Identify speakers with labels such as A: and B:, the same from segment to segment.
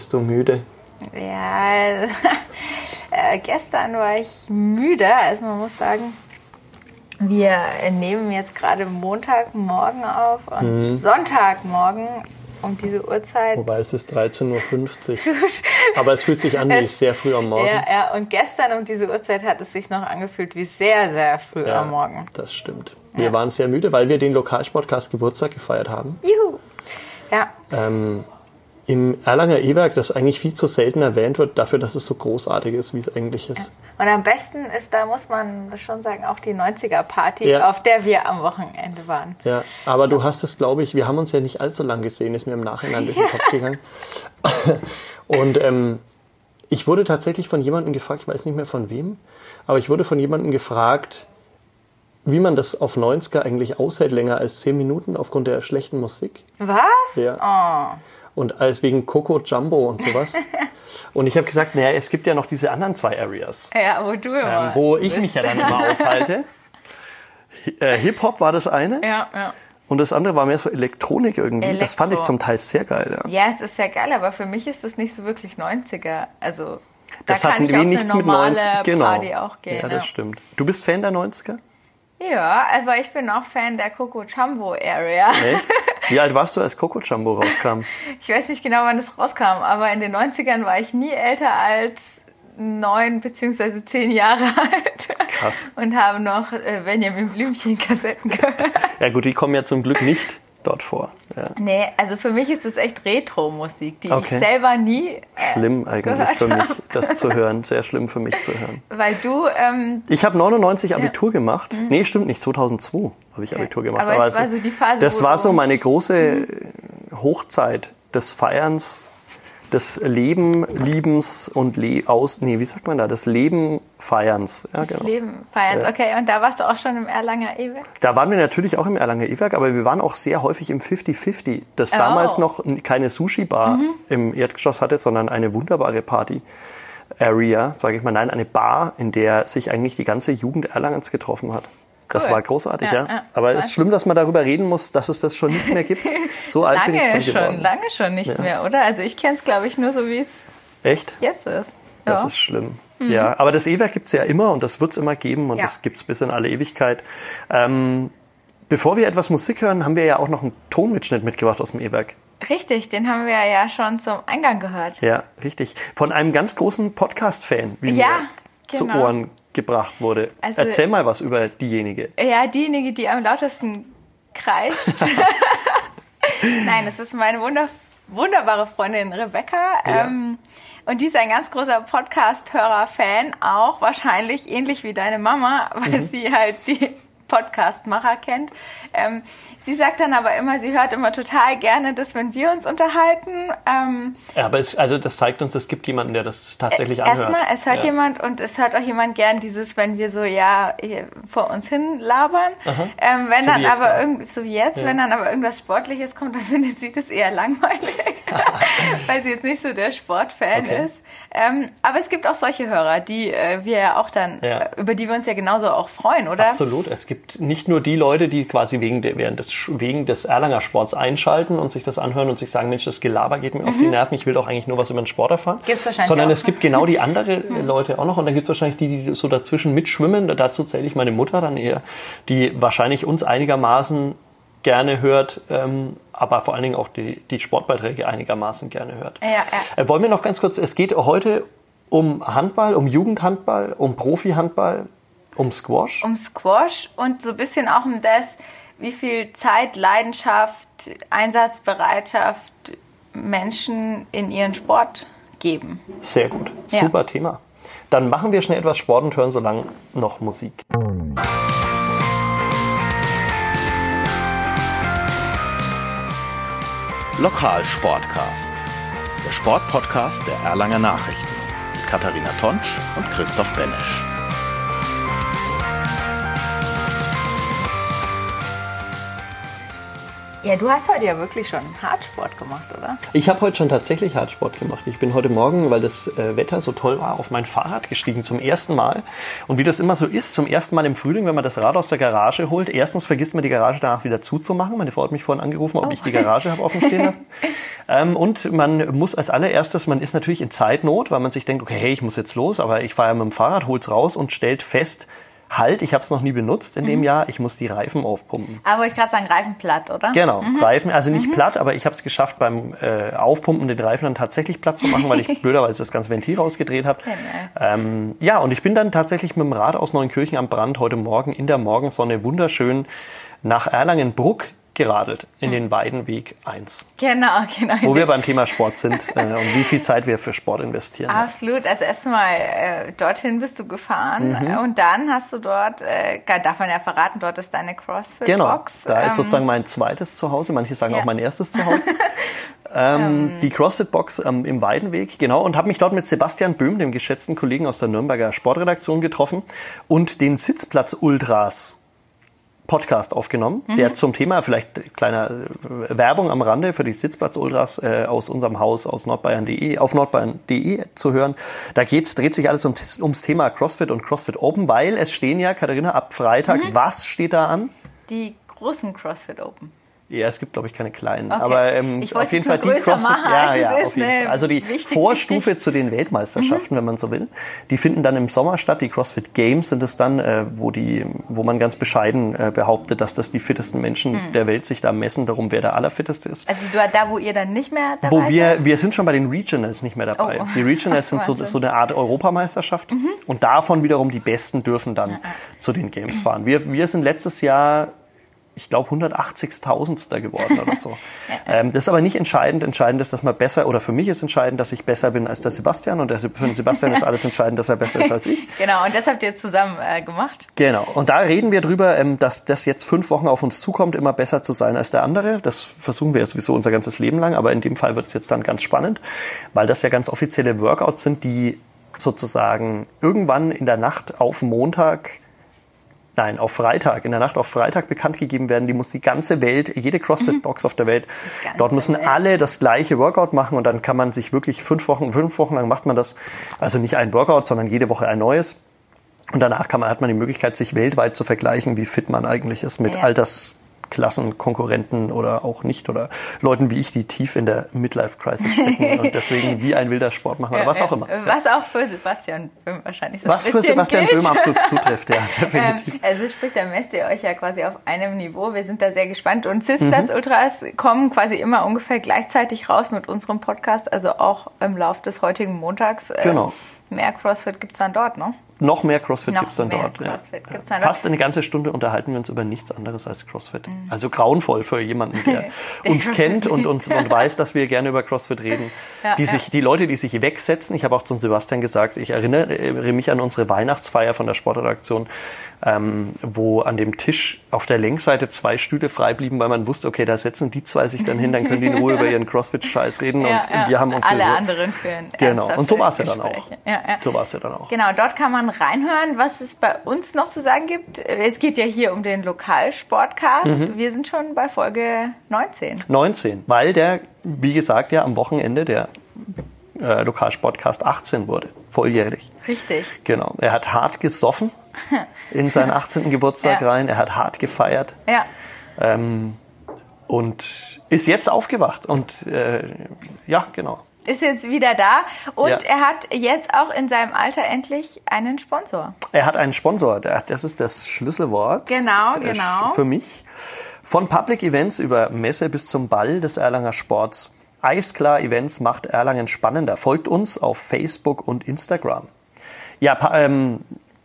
A: bist du müde?
B: Ja, äh, gestern war ich müde. Also man muss sagen, wir nehmen jetzt gerade Montagmorgen auf und
A: Mhm.
B: Sonntagmorgen um diese Uhrzeit.
A: Wobei es ist 13.50 Uhr. Aber es fühlt sich an wie sehr früh am Morgen.
B: Ja, ja, und gestern um diese Uhrzeit hat es sich noch angefühlt wie sehr, sehr früh
A: Ja,
B: am Morgen.
A: Das stimmt. Wir waren sehr müde, weil wir den Lokalsportcast Geburtstag gefeiert haben.
B: Juhu! Ja,
A: Ähm, Im Erlanger E-Werk, das eigentlich viel zu selten erwähnt wird, dafür, dass es so großartig ist, wie es eigentlich ist.
B: und am besten ist, da muss man schon sagen, auch die 90er-Party,
A: Ja.
B: auf der wir am Wochenende waren.
A: Ja, aber du hast es, glaube ich, wir haben uns ja nicht allzu lang gesehen, ist mir im Nachhinein durch den Kopf gegangen. Und ähm, ich wurde tatsächlich von jemandem gefragt, ich weiß nicht mehr von wem, aber ich wurde von jemandem gefragt, wie man das auf 90er eigentlich aushält, länger als 10 Minuten aufgrund der schlechten Musik.
B: Was?
A: Ja. Und als wegen Coco Jumbo und sowas. und ich habe gesagt, naja, es gibt ja noch diese anderen zwei Areas.
B: Ja, wo du immer.
A: ähm, wo ich
B: bist.
A: mich ja dann immer aufhalte. Äh, Hip-Hop war das eine.
B: Ja, ja.
A: Und das andere war mehr so Elektronik irgendwie. Das fand ich
B: Elektro.
A: zum Teil sehr geil. Ja.
B: Ja, es ist ja geil, aber für mich ist das nicht so wirklich 90er. Also, da
A: Das
B: kann
A: hat
B: ich auf
A: nichts
B: eine
A: mit
B: normale
A: 90 genau.
B: Party auch gehen.
A: ja, das stimmt. Du bist Fan der 90er?
B: Ja, aber ich bin auch Fan der Coco Jumbo Area.
A: Echt? Wie alt warst du, als Coco Jumbo rauskam?
B: Ich weiß nicht genau, wann das rauskam, aber in den 90ern war ich nie älter als neun beziehungsweise zehn Jahre alt.
A: Krass.
B: Und habe noch äh, Benjamin Blümchen Kassetten gehört.
A: Ja gut, die kommen ja zum Glück nicht dort vor. Ja.
B: Nee, also für mich ist das echt Retro-Musik, die
A: Okay.
B: ich selber nie äh,
A: Schlimm eigentlich für mich, das zu hören. Sehr schlimm für mich zu hören.
B: Weil du, ähm,
A: Ich habe 99 Abitur gemacht. Nee, stimmt nicht. 2002 habe ich Abitur gemacht.
B: Mhm. Aber es war so die Phase,
A: Das war so meine große Hochzeit des Feierns, des Leben, Liebens und Le aus, nee, wie sagt man da? Des Leben Feierns. Ja, genau.
B: Leben feierst. Okay, und da warst du auch schon im Erlanger E-Werk?
A: Da waren wir natürlich auch im Erlanger E-Werk, aber wir waren auch sehr häufig im 50-50, das
B: Oh. Mhm.
A: damals noch keine Sushi-Bar im Erdgeschoss hatte, sondern eine wunderbare Party-Area, sage ich mal. Nein, eine Bar, in der sich eigentlich die ganze Jugend Erlangens getroffen hat. Das
B: Cool.
A: war großartig, ja.
B: Ja.
A: Aber es ist schlimm, dass man darüber reden muss, dass es das schon nicht mehr gibt. So alt bin ich
B: Lange
A: schon
B: schon,
A: geworden.
B: lange schon nicht
A: Ja.
B: mehr, oder? Also ich kenne es, glaube ich, nur so, wie es
A: Echt?
B: jetzt ist.
A: Das ist schlimm. Ja, aber das E-Werk gibt es ja immer und das wird es immer geben und das gibt es bis in alle Ewigkeit. Ähm, bevor wir etwas Musik hören, haben wir ja auch noch einen Tonmitschnitt mitgebracht aus dem E-Werk.
B: Richtig, den haben wir ja schon zum Eingang gehört.
A: Ja, richtig. Von einem ganz großen Podcast-Fan, wie
B: Ja,
A: mir zu
B: genau.
A: Ohren gebracht wurde.
B: Also-
A: Erzähl mal was über diejenige.
B: Ja, diejenige, die am lautesten kreischt. Nein, es ist meine wunder wunderbare Freundin Rebecca.
A: Ja.
B: Ähm, und die ist ein ganz großer Podcast-Hörer-Fan, auch wahrscheinlich ähnlich wie deine Mama, weil
A: Mhm.
B: sie halt die Podcast-Macher kennt. Ähm, sie sagt dann aber immer, sie hört immer total gerne das, wenn wir uns unterhalten. Ähm,
A: Ja, aber es, also das zeigt uns, es gibt jemanden, der das tatsächlich anhört.
B: Erstmal, es hört
A: ja.
B: jemand und es hört auch jemand gern dieses, wenn wir so ja vor uns hin labern. Ähm, wenn
A: So
B: dann aber irgend, so wie jetzt, wenn dann aber irgendwas Sportliches kommt, dann findet sie das eher langweilig, weil sie jetzt nicht so der Sportfan
A: Okay.
B: ist. Ähm, aber es gibt auch solche Hörer, die äh, wir ja auch dann,
A: Ja.
B: äh, über die wir uns ja genauso auch freuen, oder?
A: Absolut. Es gibt nicht nur die Leute, die quasi wegen, der, während des, wegen des Erlanger Sports einschalten und sich das anhören und sich sagen, Mensch, das Gelaber geht mir auf die Nerven, ich will doch eigentlich nur was über den Sport erfahren.
B: Mhm. Gibt's wahrscheinlich
A: Sondern
B: auch,
A: es
B: ne?
A: gibt genau die andere Leute auch noch und dann gibt es wahrscheinlich die, die so dazwischen mitschwimmen. Dazu zähle ich meine Mutter dann eher, die wahrscheinlich uns einigermaßen gerne hört, ähm, aber vor allen Dingen auch die, die Sportbeiträge einigermaßen gerne hört.
B: Ja, ja.
A: Äh, wollen wir noch ganz kurz, es geht heute um Handball, um Jugendhandball, um Profihandball, um Squash.
B: um Squash und so ein bisschen auch um das, wie viel Zeit, Leidenschaft, Einsatzbereitschaft Menschen in ihren Sport geben.
A: Sehr gut.
B: Ja.
A: Super Thema. Dann machen wir schnell etwas Sport und hören so lange noch Musik.
C: Lokalsportcast. Der Sportpodcast der Erlanger Nachrichten. Mit Katharina Tonsch und Christoph Benesch.
B: Ja, du hast heute ja wirklich schon Hartsport gemacht, oder?
A: Ich habe heute schon tatsächlich Hartsport gemacht. Ich bin heute Morgen, weil das äh, Wetter so toll war, auf mein Fahrrad gestiegen zum ersten Mal. Und wie das immer so ist, zum ersten Mal im Frühling, wenn man das Rad aus der Garage holt, erstens vergisst man die Garage danach wieder zuzumachen. Meine Frau hat mich vorhin angerufen, ob
B: Oh.
A: ich die Garage habe offen stehen lassen. ähm, und man muss als allererstes, man ist natürlich in Zeitnot, weil man sich denkt, okay, hey, ich muss jetzt los, aber ich fahre ja mit dem Fahrrad, hol's raus und stellt fest, halt, ich habe es noch nie benutzt in
B: Mhm.
A: dem Jahr, ich muss die Reifen aufpumpen.
B: Aber wollte ich gerade sagen, Reifen platt, oder?
A: Genau, Reifen, also nicht platt, aber ich habe es geschafft, beim äh, Aufpumpen den Reifen dann tatsächlich platt zu machen, weil ich blöderweise das ganze Ventil rausgedreht habe. Ähm, ja, und ich bin dann tatsächlich mit dem Rad aus Neunkirchen am Brand heute Morgen in der Morgensonne wunderschön nach Erlangenbruck geradelt, in den Weidenweg 1,
B: Genau, genau.
A: wo wir beim Thema Sport sind äh, und wie viel Zeit wir für Sport investieren.
B: Absolut. Also erstmal äh, dorthin bist du gefahren
A: Mhm.
B: und dann hast du dort, äh, darf man ja verraten, dort ist deine
A: Genau,
B: CrossFit-Box.
A: da ist
B: Ähm,
A: sozusagen mein zweites Zuhause, manche sagen
B: ja.
A: auch mein erstes Zuhause. ähm, die CrossFit-Box ähm, im Weidenweg, genau, und habe mich dort mit Sebastian Böhm, dem geschätzten Kollegen aus der Nürnberger Sportredaktion, getroffen und den Sitzplatz-Ultras Podcast aufgenommen,
B: Mhm.
A: der zum Thema, vielleicht kleiner äh, Werbung am Rande für die Sitzplatz-Ultras äh, aus unserem Haus aus nordbayern.de, auf nordbayern.de zu hören. Da geht's, dreht sich alles um, ums Thema CrossFit und CrossFit Open, weil es stehen ja, Katharina, ab Freitag,
B: Mhm.
A: was steht da an?
B: Die großen CrossFit Open.
A: Ja, es gibt, glaube ich, keine kleinen.
B: Okay.
A: Aber ähm, auf jeden Fall die CrossFit,
B: machen,
A: ja, ja, auf jeden? Fall. Also die
B: Wichtig,
A: Vorstufe
B: wichtig.
A: zu den Weltmeisterschaften, wenn man so will. Die finden dann im Sommer statt. Die CrossFit Games sind es dann, äh, wo die, wo man ganz bescheiden äh, behauptet, dass das die fittesten Menschen der Welt sich da messen, darum wer der allerfitteste ist.
B: Also du, da, wo ihr dann nicht mehr dabei
A: Wo wir,
B: seid?
A: wir sind schon bei den Regionals nicht mehr dabei.
B: Oh.
A: Die Regionals sind so, so eine Art Europameisterschaft und davon wiederum die Besten dürfen dann zu den Games fahren. Wir, wir sind letztes Jahr, ich glaube, 180.000. geworden oder so. ähm, das ist aber nicht entscheidend. Entscheidend ist, dass man besser, oder für mich ist entscheidend, dass ich besser bin als der Sebastian und der, für den Sebastian ist alles entscheidend, dass er besser ist als ich.
B: Genau, und das habt ihr zusammen äh, gemacht.
A: Genau. Und da reden wir drüber, ähm, dass das jetzt fünf Wochen auf uns zukommt, immer besser zu sein als der andere. Das versuchen wir ja sowieso unser ganzes Leben lang, aber in dem Fall wird es jetzt dann ganz spannend, weil das ja ganz offizielle Workouts sind, die sozusagen irgendwann in der Nacht auf Montag Nein, auf Freitag, in der Nacht auf Freitag bekannt gegeben werden. Die muss die ganze Welt, jede CrossFit-Box auf der Welt, dort müssen
B: Welt.
A: alle das gleiche Workout machen und dann kann man sich wirklich fünf Wochen, fünf Wochen lang macht man das. Also nicht ein Workout, sondern jede Woche ein neues. Und danach kann man, hat man die Möglichkeit, sich weltweit zu vergleichen, wie fit man eigentlich ist mit
B: Ja.
A: Altersklassen, Konkurrenten oder auch nicht oder Leuten wie ich, die tief in der Midlife-Crisis stecken und deswegen wie ein wilder Sport machen oder was auch immer.
B: Was auch für Sebastian Böhm wahrscheinlich so
A: Was für Sebastian
B: gilt.
A: Böhm absolut zutrifft, ja,
B: Ähm,
A: definitiv.
B: also sprich, da messt ihr euch ja quasi auf einem Niveau. Wir sind da sehr gespannt. Und Sitzplatz Ultras kommen quasi immer ungefähr gleichzeitig raus mit unserem Podcast, also auch im Lauf des heutigen Montags. Äh,
A: Genau.
B: Mehr CrossFit gibt's dann dort, ne?
A: Noch mehr CrossFit
B: Noch
A: gibt's dann dort. Ja.
B: CrossFit gibt's dann
A: Fast eine ganze Stunde unterhalten wir uns über nichts anderes als CrossFit. Also grauenvoll für jemanden, der uns kennt und uns und weiß, dass wir gerne über CrossFit reden.
B: Ja,
A: die,
B: ja.
A: sich, die Leute, die sich wegsetzen, ich habe auch zum Sebastian gesagt, ich erinnere mich an unsere Weihnachtsfeier von der Sportredaktion, ähm, wo an dem Tisch auf der Längsseite zwei Stühle frei blieben, weil man wusste, okay, da setzen die zwei sich dann hin, dann können die in Ruhe über ihren CrossFit-Scheiß reden
B: Ja,
A: und
B: ja.
A: wir haben uns
B: Alle
A: Ruhe.
B: anderen führen.
A: Genau. Und so war es ja dann auch.
B: Ja.
A: So war es ja dann auch.
B: Genau, dort kann man reinhören, was es bei uns noch zu sagen gibt. Es geht ja hier um den Lokalsportcast.
A: Mhm.
B: Wir sind schon bei Folge 19.
A: 19, weil der, wie gesagt, ja am Wochenende der äh, Lokalsportcast 18 wurde, volljährig.
B: Richtig.
A: Genau. Er hat hart gesoffen in seinen 18. Geburtstag
B: Ja.
A: rein, er hat hart gefeiert
B: Ja.
A: ähm, und ist jetzt aufgewacht. Und äh, ja, genau.
B: Ist jetzt wieder da und
A: Ja.
B: er hat jetzt auch in seinem Alter endlich einen Sponsor.
A: Er hat einen Sponsor, das ist das Schlüsselwort.
B: Genau,
A: äh,
B: genau.
A: Für mich. Von Public Events über Messe bis zum Ball des Erlanger Sports. Eisklar Events macht Erlangen spannender. Folgt uns auf Facebook und Instagram. Ja, ähm,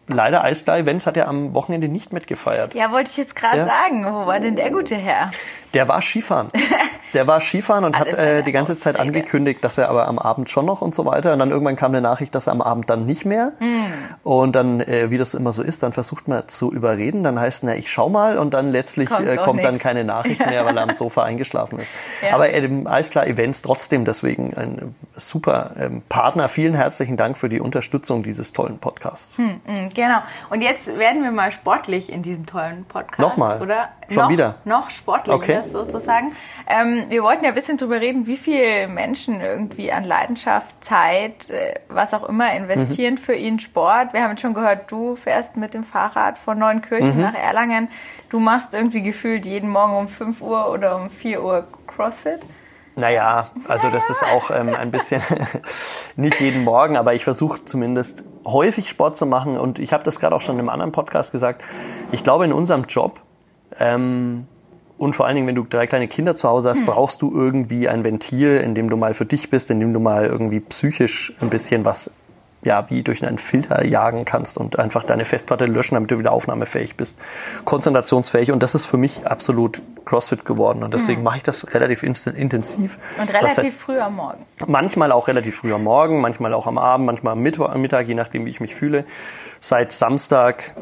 A: leider Eisklar Events hat er am Wochenende nicht mitgefeiert.
B: Ja, wollte ich jetzt gerade
A: Ja.
B: sagen. Wo war denn der gute Herr?
A: Der war Skifahren. Der war Skifahren und
B: Alles
A: hat äh, die ganze Zeit angekündigt, dass er aber am Abend schon noch und so weiter. Und dann irgendwann kam eine Nachricht, dass er am Abend dann nicht mehr.
B: Hm.
A: Und dann, äh, wie das immer so ist, dann versucht man zu überreden. Dann heißt, na, ich schau mal. Und dann letztlich
B: Kommt
A: äh, kommt dann
B: nix.
A: keine Nachricht mehr, weil er am Sofa eingeschlafen ist.
B: Ja.
A: Aber äh, alles klar, Events trotzdem deswegen ein super ähm, Partner. Vielen herzlichen Dank für die Unterstützung dieses tollen Podcasts.
B: Mm, Genau. Und jetzt werden wir mal sportlich in diesem tollen Podcast.
A: Nochmal?
B: Oder?
A: Schon
B: noch,
A: wieder?
B: Noch sportlicher
A: Okay.
B: sozusagen. Ähm, wir wollten ja ein bisschen drüber reden, wie viele Menschen irgendwie an Leidenschaft, Zeit, äh, was auch immer investieren
A: Mhm.
B: für ihren Sport. Wir haben jetzt schon gehört, du fährst mit dem Fahrrad von Neunkirchen
A: Mhm.
B: nach Erlangen. Du machst irgendwie gefühlt jeden Morgen um 5 Uhr oder um 4 Uhr CrossFit.
A: Naja, also das ist auch ähm, ein bisschen nicht jeden Morgen, aber ich versuche zumindest häufig Sport zu machen und ich habe das gerade auch schon in einem anderen Podcast gesagt. Ich glaube, in unserem Job ähm, und vor allen Dingen, wenn du drei kleine Kinder zu Hause hast, brauchst du irgendwie ein Ventil, in dem du mal für dich bist, in dem du mal irgendwie psychisch ein bisschen was ja, wie durch einen Filter jagen kannst und einfach deine Festplatte löschen, damit du wieder aufnahmefähig bist, konzentrationsfähig. Und das ist für mich absolut CrossFit geworden. Und deswegen mache ich das relativ intensiv.
B: Und relativ
A: heißt,
B: früh am Morgen.
A: Manchmal auch relativ früh am Morgen, manchmal auch am Abend, manchmal am Mittwoch, am Mittag, je nachdem, wie ich mich fühle. Seit Samstag,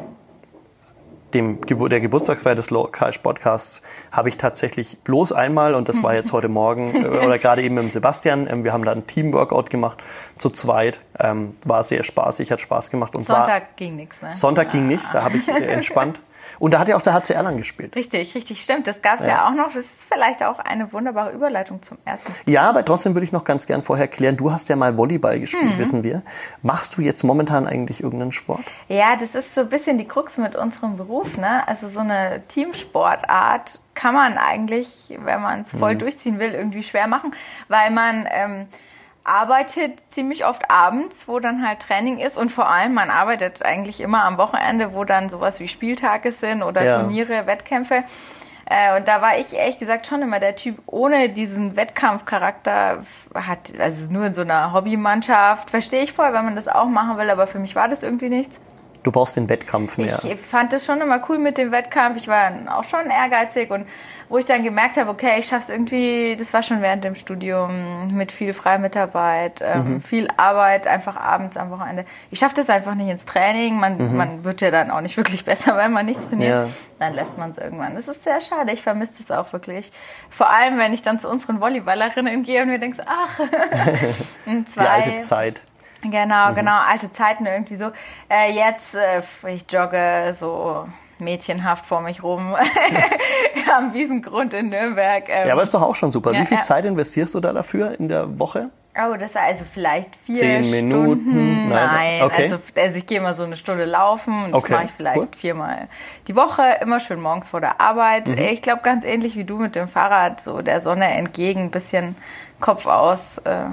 A: dem, der Geburtstagsfeier des Lokalsportcasts, habe ich tatsächlich bloß einmal, und das war jetzt heute Morgen äh, oder gerade eben mit Sebastian, ähm, wir haben da ein Teamworkout gemacht, zu zweit. Ähm, war sehr spaßig, hat Spaß gemacht. Und War,
B: Sonntag ging nichts, ne?
A: Sonntag ging nichts, da habe ich äh, entspannt. Und da hat ja auch der HC Erlangen gespielt.
B: Richtig, richtig, stimmt. Das gab es ja. auch noch. Das ist vielleicht auch eine wunderbare Überleitung zum ersten.
A: Ja, aber trotzdem würde ich noch ganz gern vorher klären, du hast ja mal Volleyball gespielt, wissen wir. Machst du jetzt momentan eigentlich irgendeinen Sport?
B: Ja, das ist so ein bisschen die Krux mit unserem Beruf. Ne? Also so eine Teamsportart kann man eigentlich, wenn man es voll durchziehen will, irgendwie schwer machen, weil man ähm, arbeitet ziemlich oft abends, wo dann halt Training ist und vor allem man arbeitet eigentlich immer am Wochenende, wo dann sowas wie Spieltage sind oder
A: Ja.
B: Turniere, Wettkämpfe. Äh, und da war ich ehrlich gesagt schon immer der Typ ohne diesen Wettkampfcharakter hat, also nur in so einer Hobbymannschaft, verstehe ich voll, wenn man das auch machen will, aber für mich war das irgendwie nichts.
A: Du brauchst den Wettkampf mehr.
B: Ich fand es schon immer cool mit dem Wettkampf. Ich war auch schon ehrgeizig und wo ich dann gemerkt habe, okay, ich schaffe es irgendwie, das war schon während dem Studium mit viel Freimitarbeit, ähm,
A: Mhm.
B: viel Arbeit, einfach abends am Wochenende. Ich schaffe das einfach nicht ins Training. Man, man wird ja dann auch nicht wirklich besser, wenn man nicht trainiert.
A: Mhm. Ja.
B: Dann lässt man es irgendwann. Das ist sehr schade. Ich vermisse das auch wirklich. Vor allem, wenn ich dann zu unseren Volleyballerinnen gehe und mir denke, ach, zwei,
A: Die alte Zeit.
B: Genau,
A: Mhm.
B: genau, alte Zeiten irgendwie so. Äh, jetzt, äh, ich jogge so mädchenhaft vor mich rum am Wiesengrund in Nürnberg. Ähm,
A: Ja, aber ist doch auch schon super.
B: Ja,
A: Wie viel
B: ja.
A: Zeit investierst du da dafür in der Woche?
B: oh, das war also vielleicht vier
A: Zehn Minuten?
B: Stunden.
A: Nein.
B: Nein,
A: Okay.
B: also, also ich gehe mal so eine Stunde laufen und das
A: Okay,
B: mache ich vielleicht
A: cool.
B: viermal die Woche, immer schön morgens vor der Arbeit.
A: Mhm.
B: Ich glaube, ganz ähnlich wie du mit dem Fahrrad, so der Sonne entgegen, ein bisschen Kopf aus äh,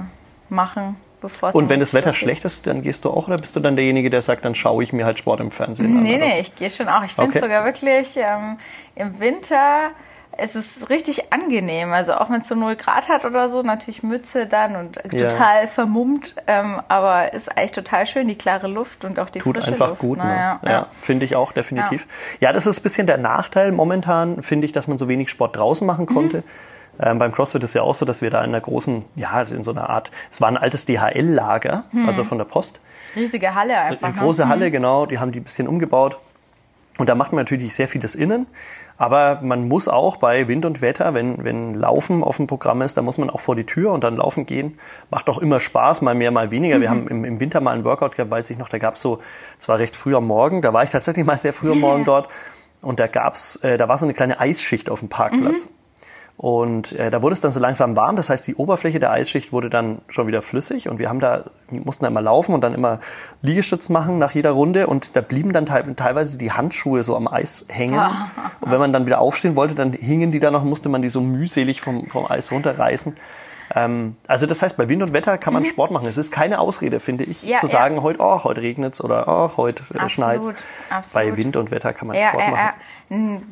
B: machen. Bevor
A: Und wenn das Wetter schlecht ist, dann gehst du auch oder bist du dann derjenige, der sagt, dann schaue ich mir halt Sport im Fernsehen an?
B: Nee, nee, ich gehe schon auch. Ich finde es
A: Okay.
B: sogar wirklich ähm, im Winter es ist richtig angenehm. Also auch wenn es so 0 Grad hat oder so, natürlich Mütze dann und
A: Ja.
B: total vermummt. Ähm, aber ist eigentlich total schön, die klare Luft und auch die
A: Tut
B: frische
A: einfach
B: Luft.
A: gut. Ne?
B: Naja,
A: Ja,
B: ja.
A: finde ich auch definitiv. Ja. das ist ein bisschen der Nachteil momentan, finde ich, dass man so wenig Sport draußen machen
B: Mhm.
A: Ähm, beim CrossFit ist ja auch so, dass wir da in einer großen, ja, in so einer Art, es war ein altes DHL-Lager,
B: Mhm.
A: also von der Post.
B: Riesige Halle einfach.
A: Eine
B: ne?
A: große Halle, genau, die haben die ein bisschen umgebaut. Und da macht man natürlich sehr vieles innen. Aber man muss auch bei Wind und Wetter, wenn, wenn Laufen auf dem Programm ist, da muss man auch vor die Tür und dann laufen gehen. Macht auch immer Spaß, mal mehr, mal weniger. Wir haben im, im Winter mal einen Workout gehabt, weiß ich noch, da gab's so, es war recht früh am Morgen, da war ich tatsächlich mal sehr früh am Morgen dort. Und da gab's, äh, da war so eine kleine Eisschicht auf dem Parkplatz. Und äh, da wurde es dann so langsam warm, das heißt, die Oberfläche der Eisschicht wurde dann schon wieder flüssig und wir haben da, mussten da immer laufen und dann immer Liegestütz machen nach jeder Runde und da blieben dann teil, teilweise die Handschuhe so am Eis hängen. Und wenn man dann wieder aufstehen wollte, dann hingen die da noch, musste man die so mühselig vom, vom Eis runterreißen. Ähm, also das heißt, bei Wind und Wetter kann man Sport machen. Es ist keine Ausrede, finde ich,
B: Mhm. Ja,
A: zu
B: ja.
A: sagen, heute, oh, heute regnet es oder oh, heute
B: Absolut,
A: schneit es. Bei Wind und Wetter kann man
B: Ja,
A: Sport
B: ja,
A: machen.
B: ja.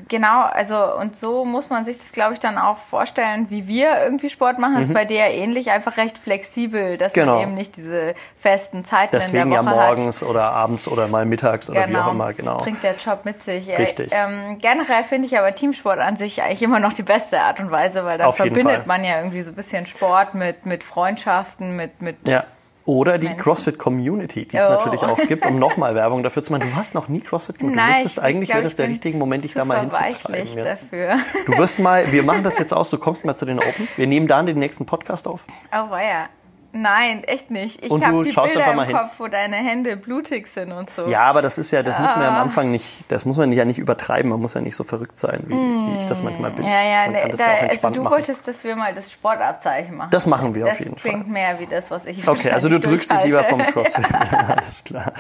B: Genau, also und so muss man sich das, glaube ich, dann auch vorstellen, wie wir irgendwie Sport machen. Das ist bei dir ja ähnlich, einfach recht flexibel, dass
A: Mhm. Genau.
B: man eben nicht diese festen Zeiten
A: Deswegen
B: in
A: ja
B: der Woche hat.
A: morgens oder abends oder mal mittags oder wie auch immer. Genau.
B: das bringt der Job mit sich. Äh,
A: Richtig.
B: Ähm, generell finde ich aber Teamsport an sich eigentlich immer noch die beste Art und Weise, weil
A: jeden
B: verbindet
A: Fall.
B: man ja irgendwie so ein bisschen Sport mit, mit Freundschaften, mit, mit
A: Ja. Oder die
B: Menschen.
A: CrossFit Community, die es
B: Oh.
A: natürlich auch gibt, um nochmal Werbung dafür zu machen. Du hast noch nie CrossFit gemacht. Du müsstest
B: ich
A: eigentlich wäre das der richtige Moment, dich da mal hinzutreiben. Jetzt.
B: dafür.
A: Du wirst mal, wir machen das jetzt aus, du kommst mal zu den Open. Wir nehmen dann den nächsten Podcast auf.
B: Oh, weia. Nein, echt nicht. Ich habe die Bilder
A: einfach
B: im
A: mal hin.
B: Kopf, wo deine Hände blutig sind und so.
A: Ja, aber das ist ja, das muss man ja am
B: Ah.
A: Anfang nicht, das muss man ja nicht übertreiben. Man muss ja nicht so verrückt sein, wie, wie ich das manchmal bin.
B: Mm. Ja, ja, ne,
A: das
B: da,
A: ja
B: also du
A: machen.
B: wolltest, dass wir mal das Sportabzeichen machen.
A: Das machen wir
B: das
A: auf jeden Fall.
B: klingt mehr wie das, was ich
A: Okay, also du drückst dich lieber vom. CrossFit. Alles klar.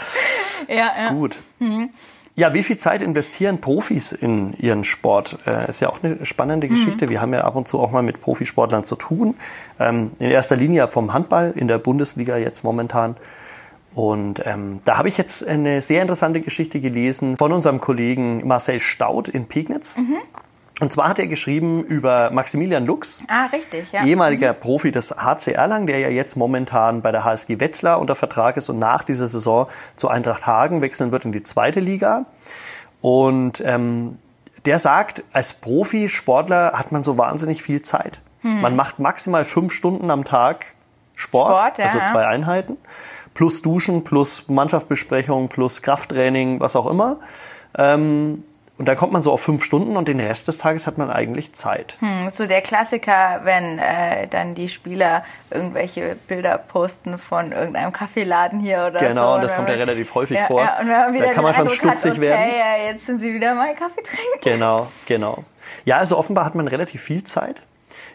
B: Ja, ja.
A: Gut.
B: Mhm.
A: Ja, wie viel Zeit investieren Profis in ihren Sport? Äh, ist ja auch eine spannende
B: Mhm.
A: Geschichte. Wir haben ja ab und zu auch mal mit Profisportlern zu tun. Ähm, in erster Linie vom Handball in der Bundesliga jetzt momentan. Und ähm, da habe ich jetzt eine sehr interessante Geschichte gelesen von unserem Kollegen Marcel Staud in Pegnitz.
B: Mhm.
A: Und zwar hat er geschrieben über Maximilian Lux,
B: Ah, richtig, ja.
A: ehemaliger Profi des HC Erlangen, der ja jetzt momentan bei der HSG Wetzlar unter Vertrag ist und nach dieser Saison zu Eintracht Hagen wechseln wird in die zweite Liga. Und ähm, der sagt, als Profisportler hat man so wahnsinnig viel Zeit. Man macht maximal fünf Stunden am Tag Sport.
B: Sport, ja,
A: also zwei Einheiten, plus Duschen, plus Mannschaftsbesprechung, plus Krafttraining, was auch immer. Ähm, und dann kommt man so auf fünf Stunden und den Rest des Tages hat man eigentlich Zeit.
B: Hm, So der Klassiker, wenn äh, dann die Spieler irgendwelche Bilder posten von irgendeinem Kaffeeladen hier oder so.
A: Genau, und das kommt ja relativ häufig
B: ja,
A: vor.
B: Ja, und wenn man wieder
A: da kann man schon
B: Eindruck
A: stutzig
B: hat, okay,
A: werden.
B: Ja, jetzt sind sie wieder mal Kaffee trinken.
A: Genau, genau. Ja, also offenbar hat man relativ viel Zeit.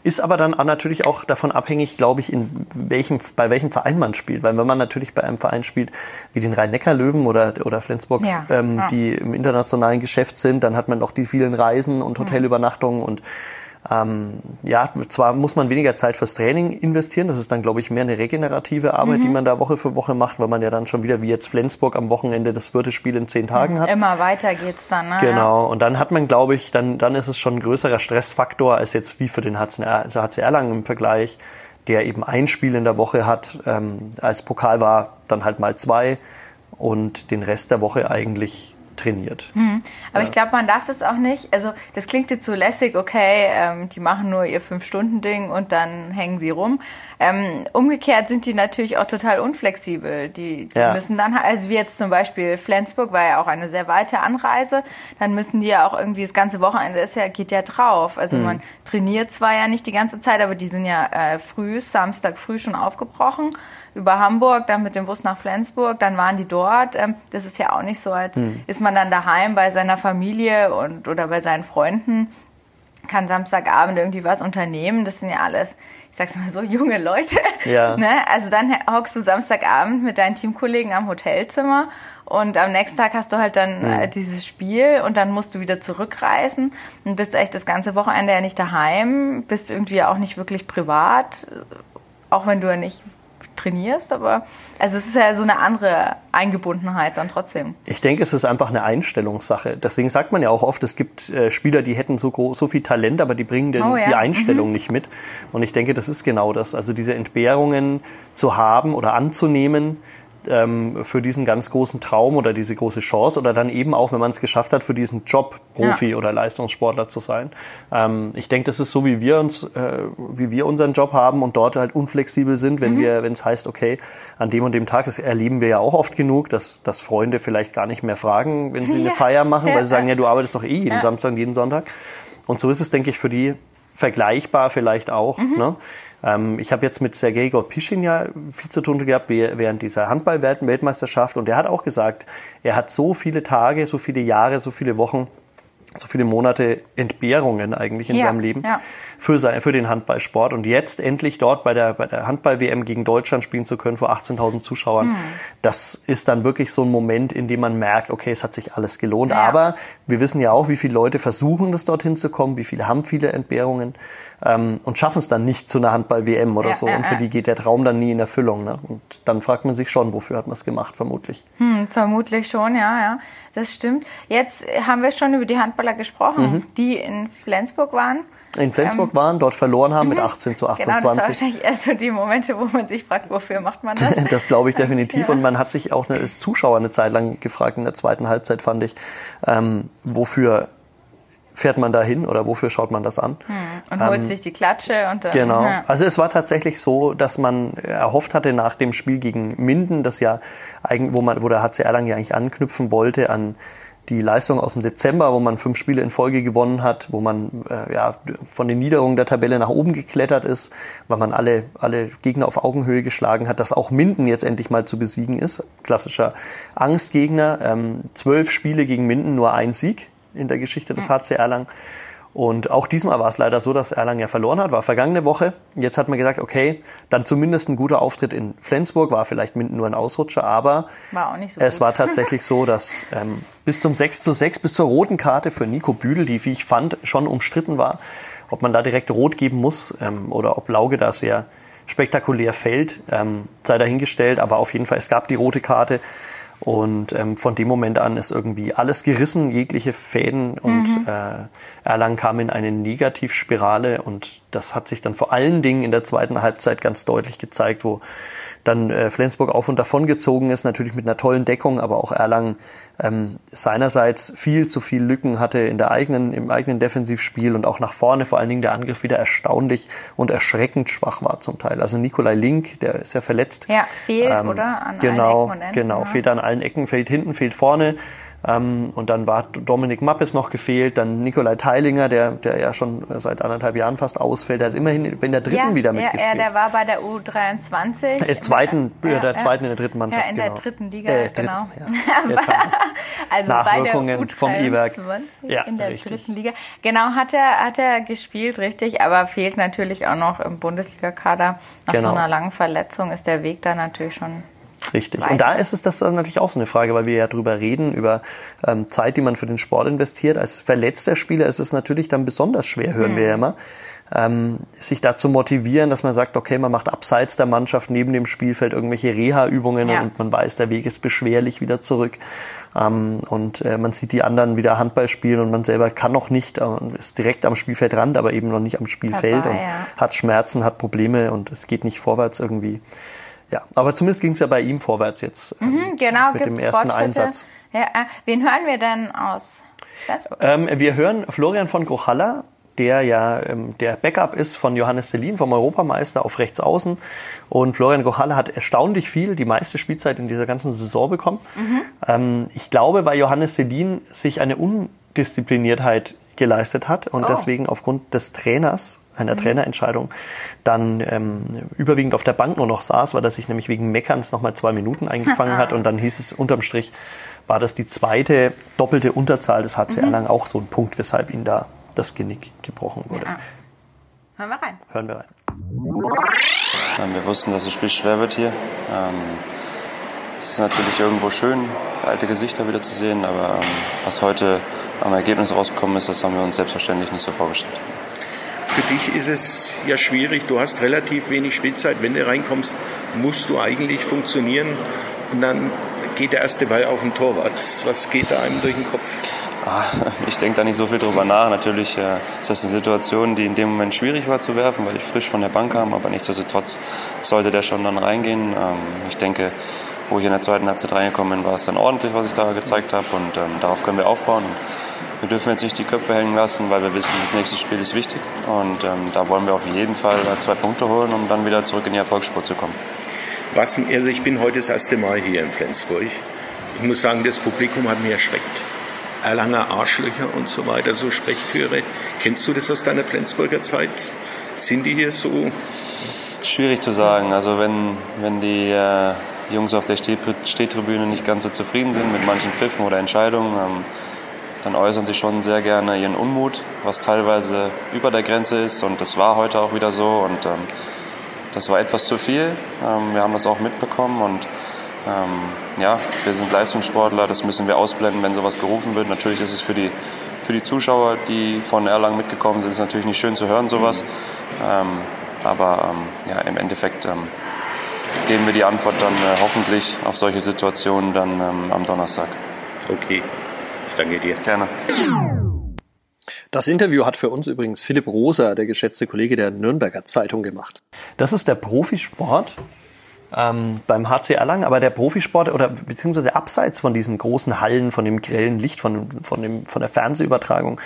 A: Ist aber dann natürlich auch davon abhängig, glaube ich, in welchem, bei welchem Verein man spielt. Weil wenn man natürlich bei einem Verein spielt wie den Rhein-Neckar-Löwen oder, oder Flensburg,
B: Ja,
A: ähm,
B: ja.
A: die im internationalen Geschäft sind, dann hat man auch die vielen Reisen und Hotelübernachtungen und ähm, ja, zwar muss man weniger Zeit fürs Training investieren, das ist dann, glaube ich, mehr eine regenerative Arbeit,
B: Mhm.
A: die man da Woche für Woche macht, weil man ja dann schon wieder wie jetzt Flensburg am Wochenende das vierte Spiel in zehn Tagen hat.
B: Immer weiter geht's dann. Ne?
A: Genau, und dann hat man, glaube ich, dann, dann ist es schon ein größerer Stressfaktor als jetzt wie für den HCR, also HCR Langen im Vergleich, der eben ein Spiel in der Woche hat. Ähm, als Pokal war dann halt mal zwei und den Rest der Woche eigentlich trainiert.
B: Aber ich glaube, man darf das auch nicht. Also, das klingt jetzt so lässig, okay, ähm, die machen nur ihr Fünf-Stunden-Ding und dann hängen sie rum. Ähm, umgekehrt sind die natürlich auch total unflexibel. Die, die
A: Ja.
B: müssen dann, also wie jetzt zum Beispiel Flensburg war ja auch eine sehr weite Anreise, dann müssen die ja auch irgendwie das ganze Wochenende ist ja, geht ja drauf. Also man trainiert zwar ja nicht die ganze Zeit, aber die sind ja äh, früh, Samstag früh schon aufgebrochen über Hamburg, dann mit dem Bus nach Flensburg, dann waren die dort. Ähm, das ist ja auch nicht so, als ist man dann daheim bei seiner Familie und oder bei seinen Freunden, kann Samstagabend irgendwie was unternehmen. Das sind ja alles, ich sag's mal so, junge Leute.
A: Ja.
B: Ne? Also dann hockst du Samstagabend mit deinen Teamkollegen am Hotelzimmer und am nächsten Tag hast du halt dann äh, dieses Spiel und dann musst du wieder zurückreisen und bist echt das ganze Wochenende ja nicht daheim, bist irgendwie auch nicht wirklich privat, auch wenn du ja nicht trainierst, aber also es ist ja so eine andere Eingebundenheit dann trotzdem.
A: Ich denke, es ist einfach eine Einstellungssache. Deswegen sagt man ja auch oft, es gibt äh, Spieler, die hätten so, groß, so viel Talent, aber die bringen den,
B: Oh ja.
A: die Einstellung nicht mit. Und ich denke, das ist genau das. Also diese Entbehrungen zu haben oder anzunehmen ähm, für diesen ganz großen Traum oder diese große Chance oder dann eben auch, wenn man es geschafft hat, für diesen Job Profi
B: Ja.
A: oder Leistungssportler zu sein. Ähm, ich denke, das ist so, wie wir uns, äh, wie wir unseren Job haben und dort halt unflexibel sind, wenn wir, wenn es heißt, okay, an dem und dem Tag, das erleben wir ja auch oft genug, dass, dass Freunde vielleicht gar nicht mehr fragen, wenn sie eine
B: Ja.
A: Feier machen, weil sie sagen, ja, du arbeitest doch eh jeden. Samstag, und jeden Sonntag. Und so ist es, denke ich, für die vergleichbar vielleicht auch.
B: Mhm.
A: Ne? Ähm, ich habe jetzt mit Sergei Gorpischin ja viel zu tun gehabt während dieser Handball-Weltmeisterschaft und der hat auch gesagt, er hat so viele Tage, so viele Jahre, so viele Wochen so viele Monate Entbehrungen eigentlich in
B: Ja,
A: seinem Leben
B: ja.
A: Für, sein, für den Handballsport. Und jetzt endlich dort bei der, bei der Handball-WM gegen Deutschland spielen zu können vor 18.000 Zuschauern,
B: Hm.
A: das ist dann wirklich so ein Moment, in dem man merkt, okay, es hat sich alles gelohnt.
B: Ja.
A: Aber wir wissen ja auch, wie viele Leute versuchen, das dorthin zu kommen, wie viele haben viele Entbehrungen ähm, und schaffen es dann nicht zu einer Handball-WM oder
B: Ja,
A: so. und für die geht der Traum dann nie in Erfüllung. Ne? Und dann fragt man sich schon, wofür hat man es gemacht, vermutlich.
B: Hm, vermutlich schon, ja, ja. Das stimmt. Jetzt haben wir schon über die Handballer gesprochen,
A: Mhm.
B: die in Flensburg waren.
A: In Flensburg waren, dort verloren haben mit 18 zu
B: Ähm, mhm. Genau, das
A: 28.
B: wahrscheinlich eher so die Momente, wo man sich fragt, wofür macht man das?
A: Das glaube ich definitiv. Und man hat sich auch eine- als Zuschauer eine Zeit lang gefragt, in der zweiten Halbzeit fand ich, ähm, wofür fährt man da hin oder wofür schaut man das an?
B: Und holt sich die Klatsche und dann,
A: Genau.
B: Ja.
A: Also es war tatsächlich so, dass man erhofft hatte nach dem Spiel gegen Minden, das ja eigentlich, wo man, wo der HC Erlangen ja eigentlich anknüpfen wollte an die Leistung aus dem Dezember, wo man fünf Spiele in Folge gewonnen hat, wo man äh, ja, von den Niederungen der Tabelle nach oben geklettert ist, weil man alle, alle Gegner auf Augenhöhe geschlagen hat, dass auch Minden jetzt endlich mal zu besiegen ist. Klassischer Angstgegner. Ähm, zwölf Spiele gegen Minden, nur ein Sieg in der Geschichte des HC Erlangen. Und auch diesmal war es leider so, dass Erlangen ja verloren hat, war vergangene Woche. Jetzt hat man gesagt, okay, dann zumindest ein guter Auftritt in Flensburg, war vielleicht nur ein Ausrutscher, aber
B: War so
A: es
B: gut.
A: war tatsächlich so, dass ähm, bis zum 6 zu 6, bis zur roten Karte für Nico Büdel, die, wie ich fand, schon umstritten war, ob man da direkt rot geben muss ähm, oder ob Lauge da sehr spektakulär fällt, ähm, sei dahingestellt. Aber auf jeden Fall, es gab die rote Karte. Und ähm, von dem Moment an ist irgendwie alles gerissen, jegliche Fäden und äh, Erlangen kam in eine Negativspirale und das hat sich dann vor allen Dingen in der zweiten Halbzeit ganz deutlich gezeigt, wo dann äh, Flensburg auf und davon gezogen ist, natürlich mit einer tollen Deckung, aber auch Erlangen ähm, seinerseits viel zu viel Lücken hatte in der eigenen, im eigenen Defensivspiel und auch nach vorne vor allen Dingen der Angriff wieder erstaunlich und erschreckend schwach war zum Teil. Also Nikolai Link, der ist ja verletzt.
B: Ja, fehlt,
A: Ähm,
B: oder? An
A: genau,
B: allen Ecken und Enden,
A: genau,
B: ja.
A: fehlt an allen Ecken, fehlt hinten, fehlt vorne. Ähm, und dann war Dominik Mappes noch gefehlt, dann Nikolai Teilinger, der, der ja schon seit anderthalb Jahren fast ausfällt, der hat immerhin in der dritten
B: ja,
A: wieder
B: ja,
A: mitgespielt.
B: ja, der war bei der U23.
A: Äh, zweiten,
B: Ja,
A: äh, der zweiten in der dritten Mannschaft.
B: Ja, in der
A: genau.
B: dritten Liga,
A: Äh, dritten,
B: genau.
A: ja.
B: Also
A: Nachwirkungen
B: bei der U23
A: vom E-Werk. Ja,
B: in der
A: richtig.
B: dritten Liga. Genau, hat er, hat er gespielt, richtig, aber fehlt natürlich auch noch im Bundesliga-Kader. Nach
A: Genau.
B: so einer langen Verletzung ist der Weg da natürlich schon.
A: Richtig.
B: Weiter.
A: Und da ist es das dann natürlich auch so eine Frage, weil wir ja drüber reden, über ähm, Zeit, die man für den Sport investiert. Als verletzter Spieler ist es natürlich dann besonders schwer, hören wir ja immer, ähm, sich da zu motivieren, dass man sagt, okay, man macht abseits der Mannschaft neben dem Spielfeld irgendwelche Reha-Übungen
B: Ja.
A: und man weiß, der Weg ist beschwerlich wieder zurück. Ähm, und äh, man sieht die anderen wieder Handball spielen und man selber kann noch nicht, äh, ist direkt am Spielfeldrand, aber eben noch nicht am Spielfeld
B: Dabei,
A: und
B: ja.
A: hat Schmerzen, hat Probleme und es geht nicht vorwärts irgendwie. Ja, aber zumindest ging es ja bei ihm vorwärts jetzt. ähm,
B: Hm, Genau,
A: mit dem ersten
B: Fortschritte.
A: Einsatz.
B: Ja, äh, wen hören wir denn aus?
A: Ähm, wir hören Florian von Grochalla, der ja ähm, der Backup ist von Johannes Selin, vom Europameister auf rechts außen. Und Florian Grochalla hat erstaunlich viel, die meiste Spielzeit in dieser ganzen Saison bekommen. Ähm, ich glaube, weil Johannes Selin sich eine Undiszipliniertheit geleistet hat und
B: Oh.
A: deswegen aufgrund des Trainers, einer Trainerentscheidung, dann ähm, überwiegend auf der Bank nur noch saß, weil er sich nämlich wegen Meckerns nochmal zwei Minuten eingefangen hat und dann hieß es unterm Strich, war das die zweite doppelte Unterzahl des HC Erlangen auch so ein Punkt, weshalb ihm da das Genick gebrochen wurde.
B: Ja. Hören wir rein.
A: Hören wir rein.
D: Ähm, Wir wussten, dass das Spiel schwer wird hier. Ähm, Es ist natürlich irgendwo schön, alte Gesichter wieder zu sehen, aber ähm, was heute am Ergebnis rausgekommen ist, das haben wir uns selbstverständlich nicht so vorgestellt.
E: Für dich ist es ja schwierig. Du hast relativ wenig Spielzeit. Wenn du reinkommst, musst du eigentlich funktionieren. Und dann geht der erste Ball auf den Torwart. Was geht da einem durch den Kopf?
D: Ah, Ich denke da nicht so viel drüber nach. Natürlich äh, ist das eine Situation, die in dem Moment schwierig war zu werfen, weil ich frisch von der Bank kam, aber nichtsdestotrotz sollte der schon dann reingehen. Ähm, Ich denke, wo ich in der zweiten Halbzeit reingekommen bin, war es dann ordentlich, was ich da gezeigt habe und ähm, darauf können wir aufbauen. Wir dürfen jetzt nicht die Köpfe hängen lassen, weil wir wissen, das nächste Spiel ist wichtig und ähm, da wollen wir auf jeden Fall äh, zwei Punkte holen, um dann wieder zurück in die Erfolgsspur zu kommen.
E: Was, also ich bin heute das erste Mal hier in Flensburg. Ich muss sagen, das Publikum hat mich erschreckt. Erlanger Arschlöcher und so weiter, so Sprechchöre. Kennst du das aus deiner Flensburger Zeit? Sind die hier so?
D: Schwierig zu sagen. Also wenn, wenn die äh, Jungs auf der Steh- Stehtribüne nicht ganz so zufrieden sind mit manchen Pfiffen oder Entscheidungen, ähm, dann äußern sie schon sehr gerne ihren Unmut, was teilweise über der Grenze ist. Und das war heute auch wieder so. Und ähm, das war etwas zu viel. Ähm, wir haben das auch mitbekommen. Und ähm, ja, wir sind Leistungssportler, das müssen wir ausblenden, wenn sowas gerufen wird. Natürlich ist es für die, für die Zuschauer, die von Erlangen mitgekommen sind, ist natürlich nicht schön zu hören, sowas. Ähm, aber ähm, ja, im Endeffekt ähm, geben wir die Antwort dann äh, hoffentlich auf solche Situationen dann ähm, am Donnerstag.
E: Okay, danke dir.
D: Gerne.
A: Das Interview hat für uns übrigens Philipp Rosa, der geschätzte Kollege der Nürnberger Zeitung, gemacht. Das ist der Profisport ähm, beim HC Erlangen, aber der Profisport oder beziehungsweise abseits von diesen großen Hallen, von dem grellen Licht, von, von, dem, von der Fernsehübertragung,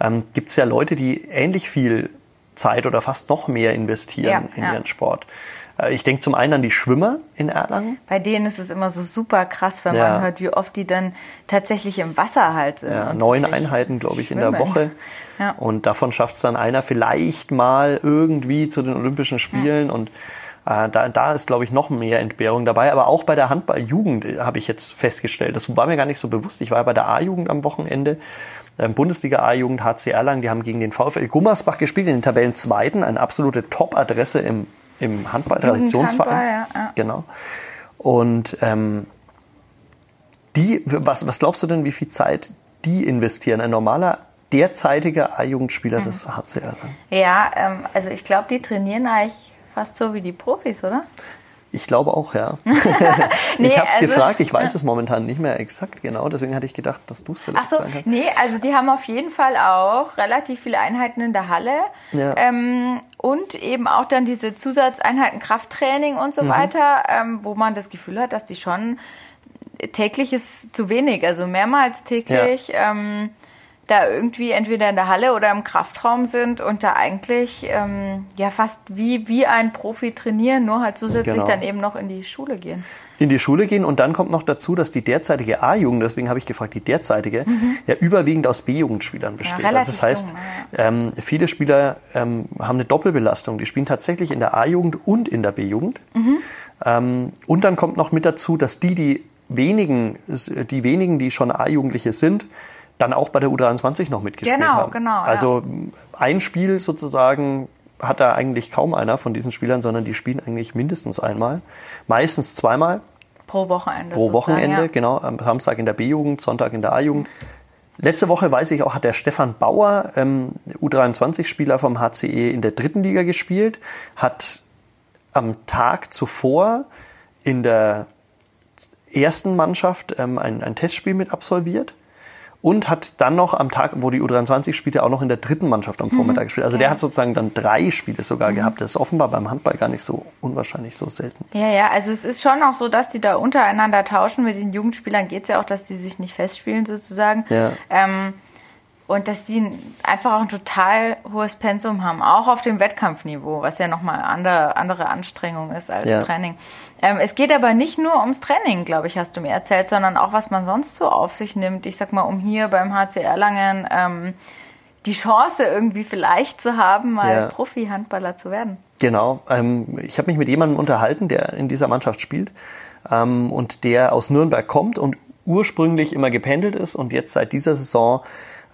A: ähm, gibt es ja Leute, die ähnlich viel Zeit oder fast noch mehr investieren
B: Ja,
A: in
B: ja.
A: ihren Sport. Äh, Ich denke zum einen an die Schwimmer in Erlangen.
B: Bei denen ist es immer so super krass, wenn
A: Ja.
B: man hört, wie oft die dann tatsächlich im Wasser halt sind.
A: Ja, neun Einheiten, glaube ich, in der
B: schwimmen.
A: Woche.
B: Ja.
A: Und davon schafft es dann einer vielleicht mal irgendwie zu den Olympischen Spielen. Und äh, da, da ist, glaube ich, noch mehr Entbehrung dabei. Aber auch bei der Handballjugend äh, habe ich jetzt festgestellt. Das war mir gar nicht so bewusst. Ich war bei der A-Jugend am Wochenende. Ähm, Bundesliga A-Jugend HC Erlangen, die haben gegen den VfL Gummersbach gespielt, in den Tabellenzweiten, eine absolute Top-Adresse im, im Handball-Traditionsverein.
B: Jugendhandball, ja, ja.
A: Genau. Und ähm, die, was, was glaubst du denn, wie viel Zeit die investieren? Ein normaler, derzeitiger A-Jugendspieler des HC Erlangen.
B: Ja, ähm, also ich glaube, die trainieren eigentlich fast so wie die Profis, oder?
A: Ich glaube auch, ja.
B: Nee,
A: ich habe es
B: also-
A: gefragt, ich weiß es momentan nicht mehr exakt genau, deswegen hatte ich gedacht, dass du es vielleicht
B: Ach so,
A: sagen kannst.
B: nee, also die haben auf jeden Fall auch relativ viele Einheiten in der Halle
A: Ja.
B: ähm, und eben auch dann diese Zusatzeinheiten Krafttraining und so
A: Mhm.
B: weiter, ähm, wo man das Gefühl hat, dass die schon täglich ist zu wenig, also mehrmals täglich ähm, da irgendwie entweder in der Halle oder im Kraftraum sind und da eigentlich ähm, ja fast wie, wie ein Profi trainieren, nur halt zusätzlich
A: Genau.
B: dann eben noch in die Schule gehen.
A: in die Schule gehen und dann kommt noch dazu, dass die derzeitige A-Jugend, deswegen habe ich gefragt, die derzeitige, ja überwiegend aus B-Jugendspielern besteht. also
B: relativ
A: das heißt,
B: jung,
A: ähm, viele Spieler ähm, haben eine Doppelbelastung. Die spielen tatsächlich in der A-Jugend und in der B-Jugend. Ähm, und dann kommt noch mit dazu, dass die, die wenigen, die wenigen, die schon A-Jugendliche sind, dann auch bei der U23 noch mitgespielt
B: Genau,
A: haben.
B: genau, ja.
A: Also ein Spiel sozusagen hat da eigentlich kaum einer von diesen Spielern, sondern die spielen eigentlich mindestens einmal, meistens zweimal
B: Pro Wochenende.
A: pro Wochenende,
B: Ja.
A: genau, am Samstag in der B-Jugend, Sonntag in der A-Jugend. Letzte Woche, weiß ich auch, hat der Stefan Bauer, ähm, U23-Spieler vom HCE, in der dritten Liga gespielt, hat am Tag zuvor in der ersten Mannschaft ähm, ein, ein Testspiel mit absolviert und hat dann noch am Tag, wo die U23 spielte, auch noch in der dritten Mannschaft am Vormittag gespielt. Also der hat sozusagen dann drei Spiele sogar gehabt. Das ist offenbar beim Handball gar nicht so unwahrscheinlich so selten.
B: Ja, ja, also es ist schon auch so, dass die da untereinander tauschen. Mit den Jugendspielern geht es ja auch, dass die sich nicht festspielen sozusagen.
A: Ja.
B: Ähm, und dass die einfach auch ein total hohes Pensum haben, auch auf dem Wettkampfniveau, was ja nochmal andere, andere Anstrengung ist als
A: Ja.
B: Training. Ähm, es geht aber nicht nur ums Training, glaube ich, hast du mir erzählt, sondern auch, was man sonst so auf sich nimmt. Ich sag mal, um hier beim HC Erlangen ähm, die Chance irgendwie vielleicht zu haben, mal
A: Ja.
B: Profi-Handballer zu werden.
A: Genau. Ähm, ich habe mich mit jemandem unterhalten, der in dieser Mannschaft spielt ähm, und der aus Nürnberg kommt und ursprünglich immer gependelt ist und jetzt seit dieser Saison,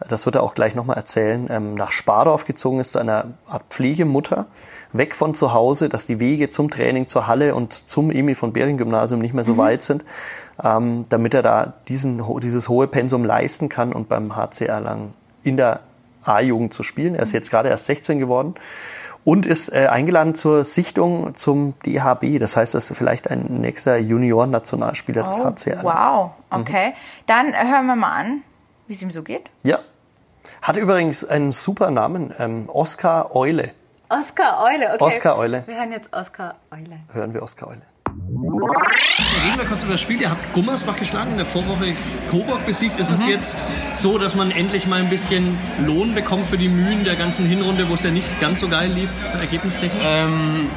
A: das wird er auch gleich nochmal erzählen, ähm, nach Spardorf gezogen ist zu einer Art Pflegemutter, weg von zu Hause, dass die Wege zum Training, zur Halle und zum Emil von Bering Gymnasium nicht mehr so weit sind, ähm, damit er da diesen, dieses hohe Pensum leisten kann und beim HC Erlangen in der A-Jugend zu spielen. Er ist jetzt gerade erst 16 geworden und ist äh, eingeladen zur Sichtung zum DHB. Das heißt, das ist vielleicht ein nächster Junior-Nationalspieler des HC Erlangen.
B: Wow, okay. Dann äh, hören wir mal an, wie es ihm so geht.
A: Ja. Hat übrigens einen super Namen, ähm, Oskar Eule.
B: Oskar Eule, okay.
A: Oskar Eule.
B: Wir hören jetzt Oskar Eule.
A: Hören wir Oskar Eule.
F: Reden wir kurz über das Spiel. Ihr habt Gummersbach geschlagen, in der Vorwoche Coburg besiegt. Ist es jetzt so, dass man endlich mal ein bisschen Lohn bekommt für die Mühen der ganzen Hinrunde, wo es ja nicht ganz so geil lief, ergebnistechnisch?
G: Ähm,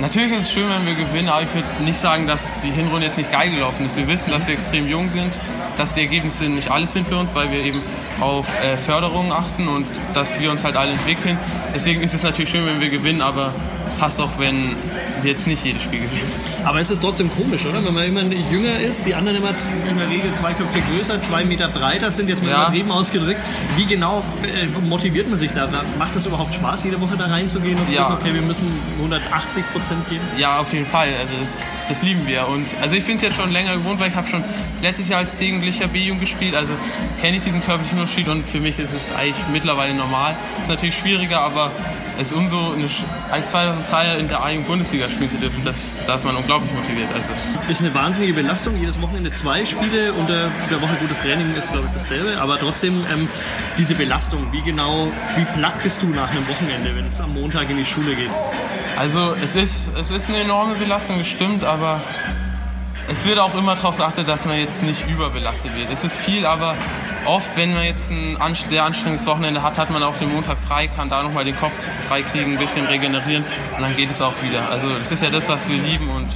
G: natürlich ist es schön, wenn wir gewinnen, aber ich würde nicht sagen, dass die Hinrunde jetzt nicht geil gelaufen ist. Wir wissen, dass wir extrem jung sind, dass die Ergebnisse nicht alles sind für uns, weil wir eben auf äh, Förderung achten und dass wir uns halt alle entwickeln. Deswegen ist es natürlich schön, wenn wir gewinnen, aber passt auch, wenn wir jetzt nicht jedes Spiel gewinnen.
F: Aber es ist trotzdem komisch, oder? Wenn man immer jünger ist, die anderen immer in der Regel zwei Köpfe größer, zwei Meter breiter sind, jetzt mal
G: ja.
F: übertrieben ausgedrückt. Wie genau äh, motiviert man sich da? Macht es überhaupt Spaß, jede Woche da reinzugehen und zu
G: ja.
F: wissen, okay, wir müssen 180 Prozent geben?
G: Ja, auf jeden Fall. Also das, das lieben wir. Und also ich bin es jetzt schon länger gewohnt, weil ich habe schon letztes Jahr als Jugendlicher B-Jung gespielt, also kenne ich diesen körperlichen Unterschied und für mich ist es eigentlich mittlerweile normal. Ist natürlich schwieriger, aber es ist umso eine, als 2020 Teil in der eigenen Bundesliga spielen zu dürfen, das, da ist man unglaublich motiviert. Also.
F: Ist eine wahnsinnige Belastung, jedes Wochenende zwei Spiele und äh, der Woche gutes Training ist, glaube ich, dasselbe, aber trotzdem ähm, diese Belastung, wie genau, wie platt bist du nach einem Wochenende, wenn es am Montag in die Schule geht?
G: Also es ist, es ist eine enorme Belastung, das stimmt, aber es wird auch immer darauf geachtet, dass man jetzt nicht überbelastet wird. Es ist viel, aber oft, wenn man jetzt ein sehr anstrengendes Wochenende hat, hat man auch den Montag frei, kann da nochmal den Kopf frei kriegen, ein bisschen regenerieren und dann geht es auch wieder. Also das ist ja das, was wir lieben und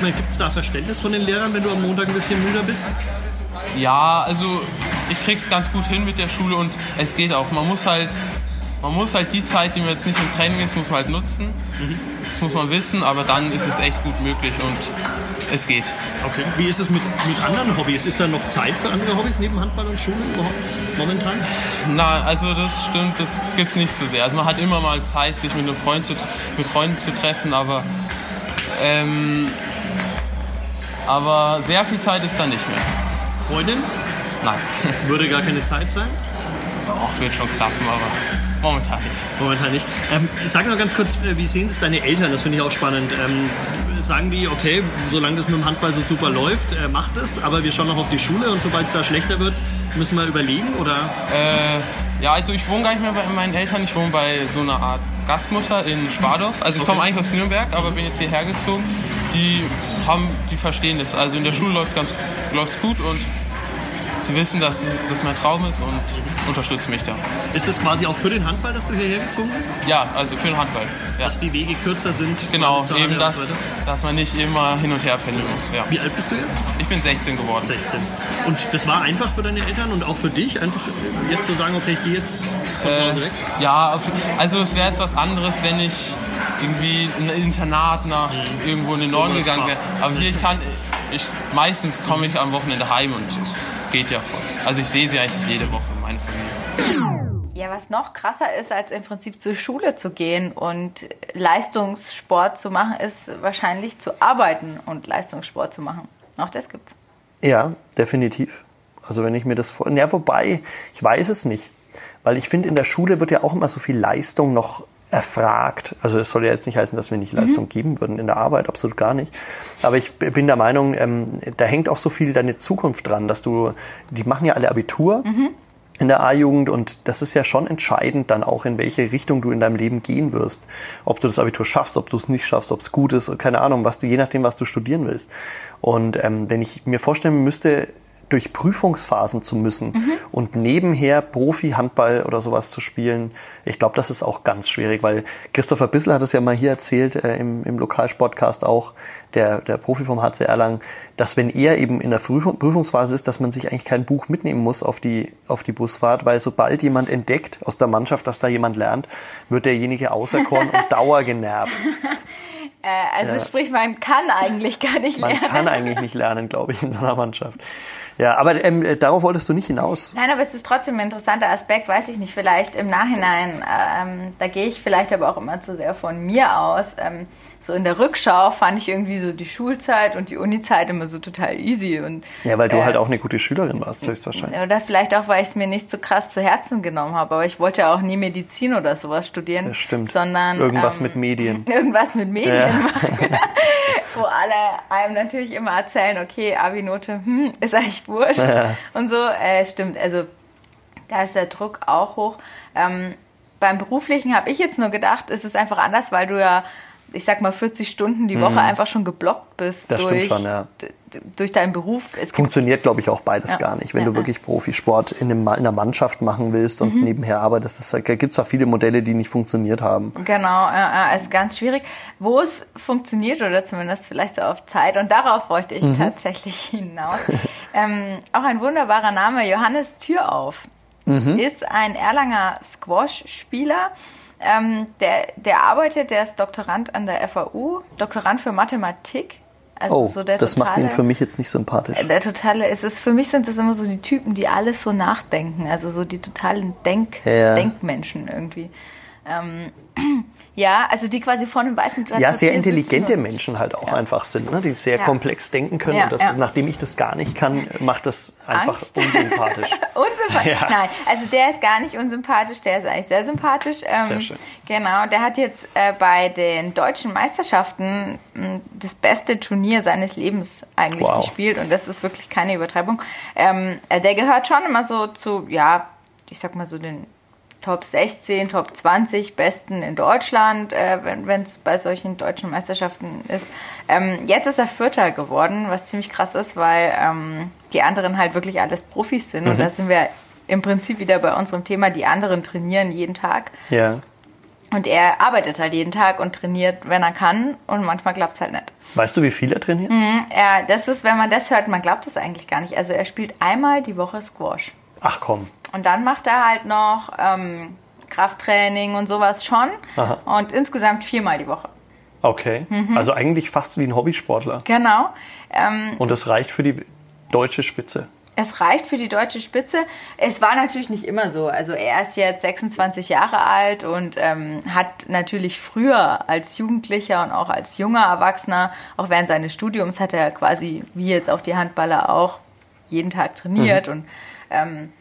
F: Gibt es da Verständnis von den Lehrern, wenn du am Montag ein bisschen müder bist?
G: ja, also ich krieg's ganz gut hin mit der Schule und es geht auch. Man muss halt, man muss halt die Zeit, die man jetzt nicht im Training ist, muss man halt nutzen. Das muss man wissen, aber dann ist es echt gut möglich und es geht.
F: Okay. Wie ist es mit, mit anderen Hobbys? Ist da noch Zeit für andere Hobbys neben Handball und Schule überhaupt momentan?
G: Na, also das stimmt, das gibt's nicht so sehr. Also man hat immer mal Zeit, sich mit einem Freund zu, mit Freunden zu treffen, aber ähm, aber sehr viel Zeit ist da nicht mehr.
F: Freundin?
G: Nein,
F: Würde gar keine Zeit sein?
G: auch wird schon klappen, aber momentan nicht.
F: Momentan nicht. Ähm, sag noch ganz kurz, äh, wie sehen es deine Eltern? Das finde ich auch spannend. Ähm, sagen die, okay, solange das mit dem Handball so super läuft, äh, macht es, aber wir schauen noch auf die Schule und sobald es da schlechter wird, müssen wir überlegen? Oder
G: Äh, ja, also ich wohne gar nicht mehr bei meinen Eltern. Ich wohne bei so einer Art Gastmutter in Spardorf. Also ich komme eigentlich aus Nürnberg, aber bin jetzt hierher gezogen. Die haben, die verstehen das. Also in der Schule läuft es ganz läuft's gut und sie wissen, dass das mein Traum ist und unterstützen mich da.
F: ist es quasi auch für den Handball, dass du hierher gezogen bist?
G: Ja, also für den Handball. Ja.
F: Dass die Wege kürzer sind?
G: Genau, eben das, dass man nicht immer hin und her pendeln muss. Ja.
F: Wie alt bist du jetzt?
G: Ich bin 16 geworden.
F: 16. Und das war einfach für deine Eltern und auch für dich, einfach jetzt zu sagen, okay, ich gehe jetzt von zu Hause weg?
G: Äh, ja, also es wäre jetzt was anderes, wenn ich irgendwie ein Internat nach irgendwo in den Norden gegangen wäre. Aber hier, ich kann, ich, meistens komme ich am Wochenende heim und geht ja voll. Also ich sehe sie eigentlich jede Woche, meine Familie.
B: Ja, was noch krasser ist, als im Prinzip zur Schule zu gehen und Leistungssport zu machen, ist wahrscheinlich zu arbeiten und Leistungssport zu machen. Auch das gibt's.
A: Ja, definitiv. Also wenn ich mir das vor... Ja, wobei, ich weiß es nicht. Weil ich finde, in der Schule wird ja auch immer so viel Leistung noch erfragt. Also es soll ja jetzt nicht heißen, dass wir nicht Leistung geben würden in der Arbeit, absolut gar nicht. Aber ich bin der Meinung, ähm, da hängt auch so viel deine Zukunft dran, dass du, die machen ja alle Abitur in der A-Jugend und das ist ja schon entscheidend dann auch, in welche Richtung du in deinem Leben gehen wirst. Ob du das Abitur schaffst, ob du es nicht schaffst, ob es gut ist, keine Ahnung, was du, je nachdem, was du studieren willst. Und ähm, wenn ich mir vorstellen müsste, durch Prüfungsphasen zu müssen und nebenher Profi-Handball oder sowas zu spielen, ich glaube, das ist auch ganz schwierig, weil Christopher Bissel hat es ja mal hier erzählt, äh, im, im Lokalsportcast auch, der, der Profi vom HC Erlangen, dass wenn er eben in der Prüfung, Prüfungsphase ist, dass man sich eigentlich kein Buch mitnehmen muss auf die, auf die Busfahrt, weil sobald jemand entdeckt aus der Mannschaft, dass da jemand lernt, wird derjenige auserkoren und dauergenervt.
B: Äh, also sprich, man kann eigentlich gar nicht
A: Man
B: lernen.
A: kann eigentlich nicht lernen, glaube ich, in so einer Mannschaft. Ja, aber ähm, äh, darauf wolltest du nicht hinaus.
B: Nein, aber es ist trotzdem ein interessanter Aspekt, weiß ich nicht, vielleicht im Nachhinein, ähm, da gehe ich vielleicht aber auch immer zu sehr von mir aus. Ähm, so in der Rückschau fand ich irgendwie so die Schulzeit und die Unizeit immer so total easy. Und,
A: Ja, weil du
B: äh,
A: halt auch eine gute Schülerin warst, höchstwahrscheinlich.
B: Oder vielleicht auch, weil ich es mir nicht so krass zu Herzen genommen habe. Aber ich wollte ja auch nie Medizin oder sowas studieren.
A: Das stimmt.
B: Sondern
A: Irgendwas
B: ähm,
A: mit Medien.
B: Irgendwas mit Medien
A: Ja.
B: machen. Wo alle einem natürlich immer erzählen, okay, Abi-Note, hm, ist eigentlich wurscht.
A: Ja.
B: Und so, äh, stimmt. Also da ist der Druck auch hoch. Ähm, beim Beruflichen habe ich jetzt nur gedacht, es ist einfach anders, weil du ja, ich sag mal, 40 Stunden die Woche einfach schon geblockt bist
A: Mhm. Das stimmt
B: durch,
A: schon, ja.
B: durch deinen Beruf. Es
A: Funktioniert, glaube ich, auch beides
B: Ja.
A: gar nicht. Wenn
B: Ja,
A: du wirklich Profisport in, einem, in einer Mannschaft machen willst
B: Mhm.
A: und nebenher arbeitest, da gibt es auch viele Modelle, die nicht funktioniert haben.
B: Genau, äh, ist ganz schwierig. Wo es funktioniert oder zumindest vielleicht so auf Zeit und darauf wollte ich
A: Mhm.
B: tatsächlich hinaus. ähm, auch ein wunderbarer Name, Johannes Türauf,
A: Mhm.
B: ist ein Erlanger Squash-Spieler. Ähm, der, der arbeitet, der ist Doktorand an der FAU, Doktorand für Mathematik.
A: Also oh, so der das totale, macht ihn für mich jetzt nicht sympathisch.
B: Der totale, es ist für mich sind das immer so die Typen, die alles so nachdenken, also so die totalen Denk, ja. Denkmenschen irgendwie. Ähm, ja, also die quasi vor einem weißen
A: Blatt Ja, sehr intelligente Menschen halt auch ja. einfach sind, ne? die sehr ja. komplex denken können. und das, nachdem ich das gar nicht kann, macht das einfach Angst. unsympathisch.
B: unsympathisch? Nein, also der ist gar nicht unsympathisch, der ist eigentlich sehr sympathisch. Ähm, sehr schön. Genau, der hat jetzt äh, bei den deutschen Meisterschaften mh, hm, das beste Turnier seines Lebens eigentlich wow. gespielt und das ist wirklich keine Übertreibung. Ähm, äh, der gehört schon immer so zu, ja, ich sag mal so den Top 16, Top 20 Besten in Deutschland, äh, wenn es bei solchen deutschen Meisterschaften ist. Ähm, jetzt ist er Vierter geworden, was ziemlich krass ist, weil ähm, die anderen halt wirklich alles Profis sind. Mhm. Und da sind wir im Prinzip wieder bei unserem Thema, die anderen trainieren jeden Tag.
A: Ja.
B: Und er arbeitet halt jeden Tag und trainiert, wenn er kann. Und manchmal klappt es halt nicht.
A: Weißt du, wie viel er trainiert?
B: Mhm, ja, das ist, wenn man das hört, man glaubt es eigentlich gar nicht. Also er spielt einmal die Woche Squash.
A: Ach komm.
B: Und dann macht er halt noch ähm, Krafttraining und sowas schon. Aha. Und insgesamt viermal die Woche.
A: Okay. Mhm. Also eigentlich fast wie ein Hobbysportler.
B: Genau.
A: Ähm, und das reicht für die deutsche Spitze.
B: Es reicht für die deutsche Spitze. Es war natürlich nicht immer so. Also er ist jetzt 26 Jahre alt und ähm, hat natürlich früher als Jugendlicher und auch als junger Erwachsener, auch während seines Studiums, hat er quasi, wie jetzt auch die Handballer auch, jeden Tag trainiert mhm. und ähm,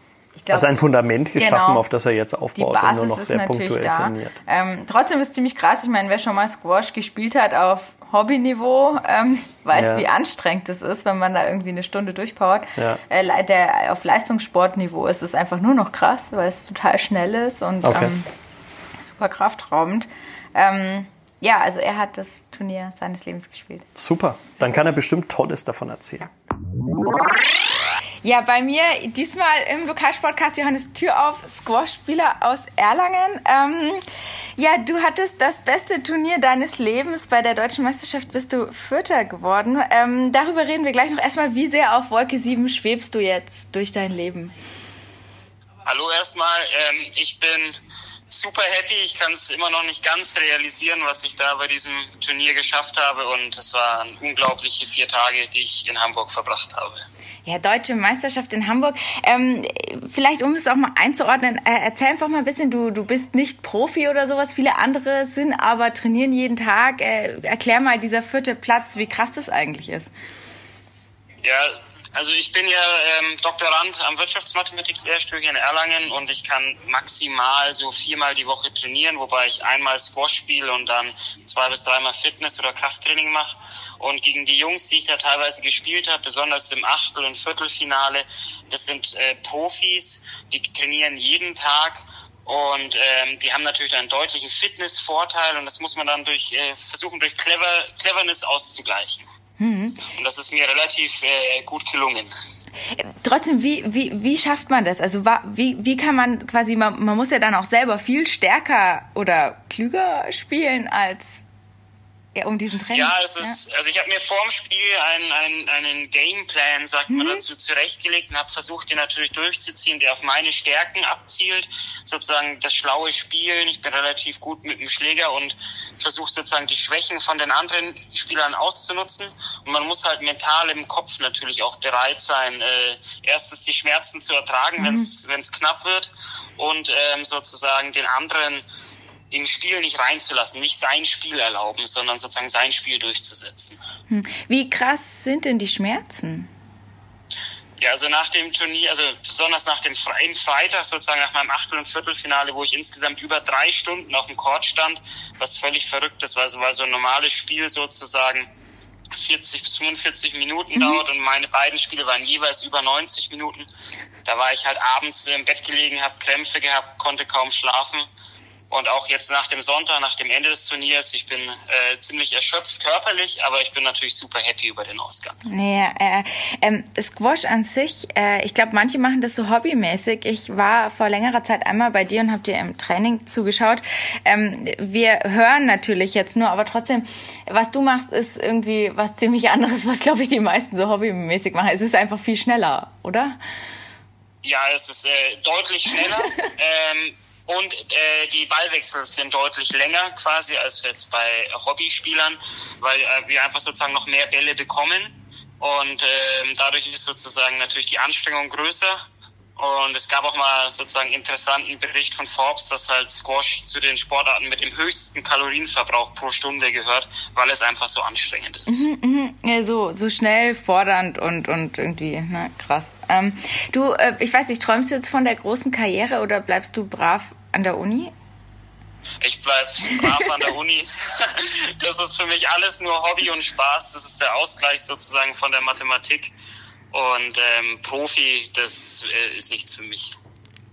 A: Glaub, also ein Fundament geschaffen, genau, auf das er jetzt aufbaut und nur noch sehr punktuell
B: da. trainiert. Ähm, trotzdem ist es ziemlich krass. Ich meine, wer schon mal Squash gespielt hat auf Hobbyniveau, ähm, weiß, ja. wie anstrengend es ist, wenn man da irgendwie eine Stunde durchpowert. Ja. Äh, der, auf Leistungssportniveau ist es einfach nur noch krass, weil es total schnell ist und okay. ähm, super kraftraubend. Ähm, ja, also er hat das Turnier seines Lebens gespielt.
A: Super, dann kann er bestimmt Tolles davon erzählen.
B: Ja, bei mir diesmal im Lokalsportcast Johannes Tür auf, Squash-Spieler aus Erlangen. Ähm, ja, du hattest das beste Turnier deines Lebens. Bei der Deutschen Meisterschaft bist du Vierter geworden. Ähm, darüber reden wir gleich noch. Erstmal, wie sehr auf Wolke 7 schwebst du jetzt durch dein Leben?
H: Hallo erstmal. Ähm, ich bin super happy. Ich kann es immer noch nicht ganz realisieren, was ich da bei diesem Turnier geschafft habe. Und es waren unglaubliche vier Tage, die ich in Hamburg verbracht habe.
B: Ja, Deutsche Meisterschaft in Hamburg. Ähm, vielleicht, um es auch mal einzuordnen, äh, erzähl einfach mal ein bisschen, du, du bist nicht Profi oder sowas, viele andere sind, aber trainieren jeden Tag. Äh, erklär mal dieser vierte Platz, wie krass das eigentlich ist.
H: Ja, also ich bin ja ähm, Doktorand am Wirtschaftsmathematik-Lehrstuhl in Erlangen und ich kann maximal so viermal die Woche trainieren, wobei ich einmal Squash spiele und dann zwei bis dreimal Fitness- oder Krafttraining mache. Und gegen die Jungs, die ich da teilweise gespielt habe, besonders im Achtel- und Viertelfinale, das sind äh, Profis, die trainieren jeden Tag und ähm, die haben natürlich einen deutlichen Fitnessvorteil und das muss man dann durch äh, versuchen durch Clever, Cleverness auszugleichen. Mhm. Und das ist mir relativ äh, gut gelungen.
B: Trotzdem, wie, wie, wie schafft man das? Also wie, wie kann man quasi, man, man muss ja dann auch selber viel stärker oder klüger spielen als ja, um diesen Training.
H: Ja, es ist, ja. also ich habe mir vorm Spiel einen, einen, einen Gameplan, sagt mhm. man dazu, zurechtgelegt und habe versucht, den natürlich durchzuziehen, der auf meine Stärken abzielt, sozusagen das schlaue Spielen. Ich bin relativ gut mit dem Schläger und versuche sozusagen die Schwächen von den anderen Spielern auszunutzen. Und man muss halt mental im Kopf natürlich auch bereit sein, äh, erstens die Schmerzen zu ertragen, mhm. wenn es knapp wird und ähm, sozusagen den anderen im Spiel nicht reinzulassen, nicht sein Spiel erlauben, sondern sozusagen sein Spiel durchzusetzen.
B: Hm. Wie krass sind denn die Schmerzen?
H: Ja, also nach dem Turnier, also besonders nach dem im Freitag sozusagen nach meinem Achtel- und Viertelfinale, wo ich insgesamt über drei Stunden auf dem Court stand, was völlig verrückt ist, weil so, weil so ein normales Spiel sozusagen 40 bis 45 Minuten mhm. dauert und meine beiden Spiele waren jeweils über 90 Minuten. Da war ich halt abends im Bett gelegen, habe Krämpfe gehabt, konnte kaum schlafen und auch jetzt nach dem Sonntag, nach dem Ende des Turniers, ich bin äh, ziemlich erschöpft körperlich, aber ich bin natürlich super happy über den Ausgang.
B: Naja, äh, ähm, Squash an sich, äh, ich glaube, manche machen das so hobbymäßig. Ich war vor längerer Zeit einmal bei dir und habe dir im Training zugeschaut. Ähm, wir hören natürlich jetzt nur, aber trotzdem, was du machst, ist irgendwie was ziemlich anderes, was, glaube ich, die meisten so hobbymäßig machen. Es ist einfach viel schneller, oder?
H: Ja, es ist äh, deutlich schneller. ähm, Und äh, die Ballwechsel sind deutlich länger quasi als jetzt bei Hobbyspielern, weil äh, wir einfach sozusagen noch mehr Bälle bekommen. Und äh, dadurch ist sozusagen natürlich die Anstrengung größer. Und es gab auch mal sozusagen interessanten Bericht von Forbes, dass halt Squash zu den Sportarten mit dem höchsten Kalorienverbrauch pro Stunde gehört, weil es einfach so anstrengend ist.
B: Mhm, mhm. Ja, so, so schnell, fordernd und, und irgendwie, na, krass. Ähm, du, äh, ich weiß nicht, träumst du jetzt von der großen Karriere oder bleibst du brav an der Uni?
H: Ich bleib brav an der Uni. Das ist für mich alles nur Hobby und Spaß. Das ist der Ausgleich sozusagen von der Mathematik. Und ähm, Profi, das äh, ist nichts für mich.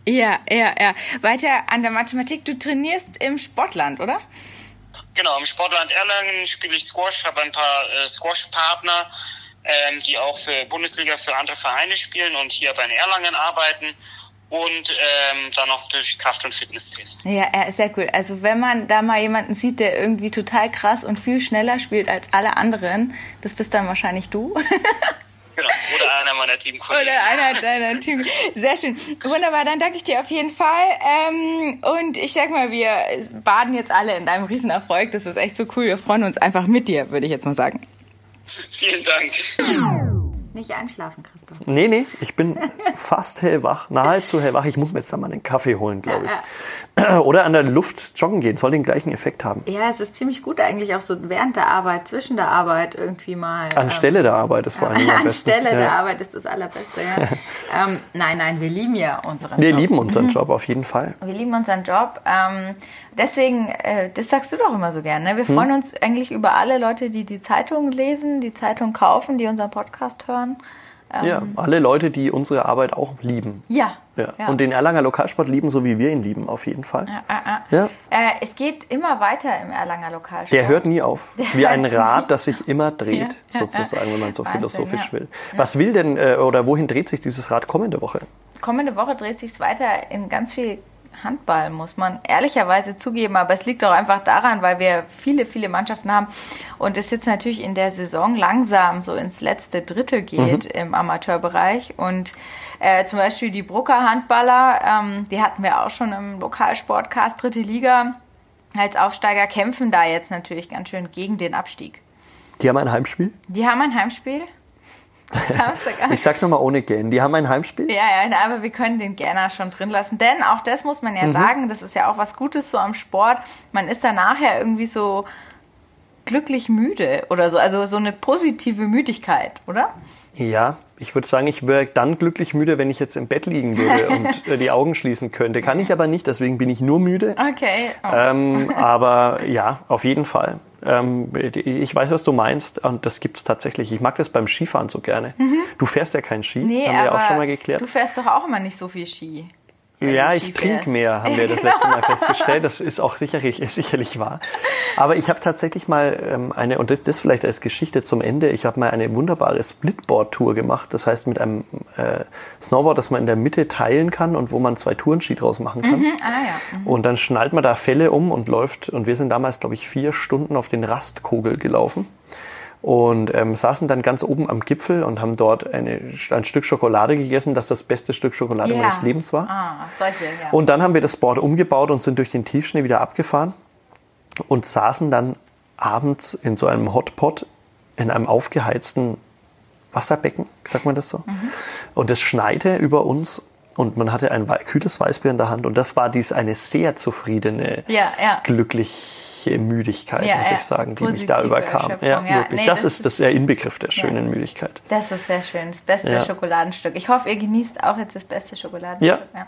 B: Ja, ja, ja. Weiter an der Mathematik. Du trainierst im Sportland, oder?
H: Genau, im Sportland Erlangen spiele ich Squash, habe ein paar äh, Squash-Partner, ähm, die auch für Bundesliga für andere Vereine spielen und hier bei Erlangen arbeiten und ähm, dann noch durch Kraft- und Fitnesstraining.
B: Ja, ja, sehr cool. Also wenn man da mal jemanden sieht, der irgendwie total krass und viel schneller spielt als alle anderen, das bist dann wahrscheinlich du.
H: Genau. Oder einer meiner Teamkollegen.
B: Oder einer deiner Team. Sehr schön. Wunderbar, dann danke ich dir auf jeden Fall. Ähm, und ich sag mal, wir baden jetzt alle in deinem Riesenerfolg. Das ist echt so cool. Wir freuen uns einfach mit dir, würde ich jetzt mal sagen.
H: Vielen Dank.
B: Nicht einschlafen, Christoph.
A: Nee, nee, ich bin fast hellwach, nahezu hellwach. Ich muss mir jetzt dann mal einen Kaffee holen, glaube ich. Oder an der Luft joggen gehen, soll den gleichen Effekt haben.
B: Ja, es ist ziemlich gut eigentlich auch so während der Arbeit, zwischen der Arbeit irgendwie mal.
A: Anstelle ähm, der Arbeit ist vor allem am besten.
B: Anstelle ja. der Arbeit ist das Allerbeste, ja. ähm, nein, nein, wir lieben ja unseren
A: wir
B: Job.
A: Wir lieben unseren Job, auf jeden Fall.
B: Wir lieben unseren Job. Ähm, deswegen, äh, das sagst du doch immer so gerne. Ne? Wir freuen hm. uns eigentlich über alle Leute, die die Zeitung lesen, die Zeitung kaufen, die unseren Podcast hören.
A: Ähm, ja, alle Leute, die unsere Arbeit auch lieben.
B: Ja.
A: ja. ja. Und den Erlanger Lokalsport lieben, so wie wir ihn lieben, auf jeden Fall.
B: Ja, ja. Äh, es geht immer weiter im Erlanger Lokalsport.
A: Der hört nie auf. Es ist wie ein Rad, das sich immer dreht, sozusagen, wenn man so Wahnsinn, philosophisch will. Was will denn äh, oder wohin dreht sich dieses Rad kommende Woche?
B: Kommende Woche dreht sich es weiter in ganz viel Handball, muss man ehrlicherweise zugeben. Aber es liegt auch einfach daran, weil wir viele, viele Mannschaften haben und es jetzt natürlich in der Saison langsam so ins letzte Drittel geht mhm. im Amateurbereich. Und äh, zum Beispiel die Brucker Handballer, ähm, die hatten wir auch schon im Lokalsportcast dritte Liga als Aufsteiger, kämpfen da jetzt natürlich ganz schön gegen den Abstieg.
A: Die haben ein Heimspiel?
B: Die haben ein Heimspiel.
A: Ich sag's nochmal ohne Gern. Die haben ein Heimspiel?
B: Ja, ja, aber wir können den Gerner schon drin lassen. Denn auch das muss man ja mhm. sagen, das ist ja auch was Gutes so am Sport. Man ist dann nachher irgendwie so glücklich müde oder so. Also so eine positive Müdigkeit, oder?
A: Ja, ich würde sagen, ich wäre dann glücklich müde, wenn ich jetzt im Bett liegen würde und äh, die Augen schließen könnte. Kann ich aber nicht, deswegen bin ich nur müde.
B: Okay.
A: Oh. Ähm, aber ja, auf jeden Fall. Ähm, ich weiß, was du meinst und das gibt es tatsächlich. Ich mag das beim Skifahren so gerne. Mhm. Du fährst ja kein Ski,
B: nee,
A: haben wir ja auch schon mal geklärt.
B: Du fährst doch auch immer nicht so viel Ski.
A: Ja, ich trinke mehr, haben wir das letzte Mal festgestellt. Das ist auch sicherlich, sicherlich wahr. Aber ich habe tatsächlich mal ähm, eine, und das, das vielleicht als Geschichte zum Ende, ich habe mal eine wunderbare Splitboard-Tour gemacht. Das heißt mit einem äh, Snowboard, das man in der Mitte teilen kann und wo man zwei Tourenski draus machen kann.
B: Mhm, ah, ja. mhm.
A: Und dann schnallt man da Fälle um und läuft. Und wir sind damals, glaube ich, vier Stunden auf den Rastkogel gelaufen und ähm, saßen dann ganz oben am Gipfel und haben dort eine, ein Stück Schokolade gegessen, das das beste Stück Schokolade
B: ja.
A: meines Lebens war.
B: Ah, solche, ja.
A: Und dann haben wir das Board umgebaut und sind durch den Tiefschnee wieder abgefahren und saßen dann abends in so einem Hotpot in einem aufgeheizten Wasserbecken, sagt man das so. Mhm. Und es schneite über uns und man hatte ein kühles Weißbier in der Hand und das war dies eine sehr zufriedene,
B: ja, ja.
A: glücklich Müdigkeit,
B: ja,
A: muss
B: ja.
A: ich sagen, die mich da überkam. Ja,
B: ja.
A: wirklich. Nee, das, das, ist, das der Inbegriff der schönen Müdigkeit.
B: Das ist sehr schön. Das beste Schokoladenstück. Ich hoffe, ihr genießt auch jetzt das beste Schokoladenstück.
A: Ja.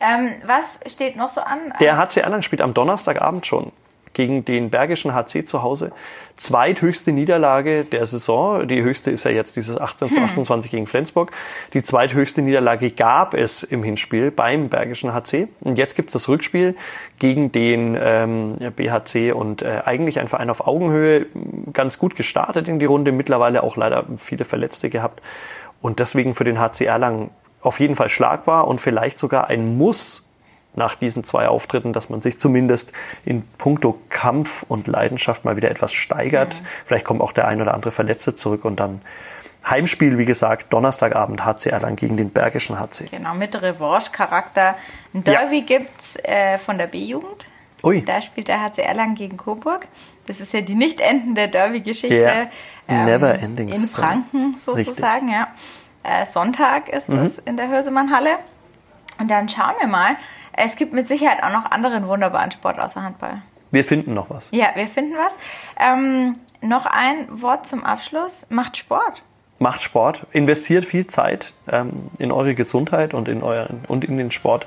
B: Ähm, was steht noch so an?
A: Der HC Erlangen spielt am Donnerstagabend schon gegen den Bergischen HC zu Hause. Zweithöchste Niederlage der Saison. Die höchste ist ja jetzt dieses 18 zu 28 hm. gegen Flensburg. Die zweithöchste Niederlage gab es im Hinspiel beim Bergischen HC. Und jetzt gibt's das Rückspiel gegen den ähm, BHC und äh, eigentlich ein Verein auf Augenhöhe. Ganz gut gestartet in die Runde, mittlerweile auch leider viele Verletzte gehabt. Und deswegen für den HC Erlangen auf jeden Fall schlagbar und vielleicht sogar ein Muss nach diesen zwei Auftritten, dass man sich zumindest in puncto Kampf und Leidenschaft mal wieder etwas steigert. Mhm. Vielleicht kommt auch der ein oder andere Verletzte zurück und dann Heimspiel, wie gesagt, Donnerstagabend HC Erlangen gegen den Bergischen HC.
B: Genau, mit Revanche-Charakter. Ein Derby ja. gibt es äh, von der B-Jugend. Ui. Da spielt der HC Erlangen gegen Coburg. Das ist ja die nicht endende Derby-Geschichte. Yeah.
A: Ähm, Never ending
B: In Franken sozusagen, Richtig. ja. Äh, Sonntag ist mhm. es in der Hörsemann-Halle. Und dann schauen wir mal. Es gibt mit Sicherheit auch noch anderen wunderbaren Sport außer Handball.
A: Wir finden noch was.
B: Ja, wir finden was. Ähm, noch ein Wort zum Abschluss. Macht Sport.
A: Macht Sport, investiert viel Zeit ähm, in eure Gesundheit und in, euren, und in den Sport.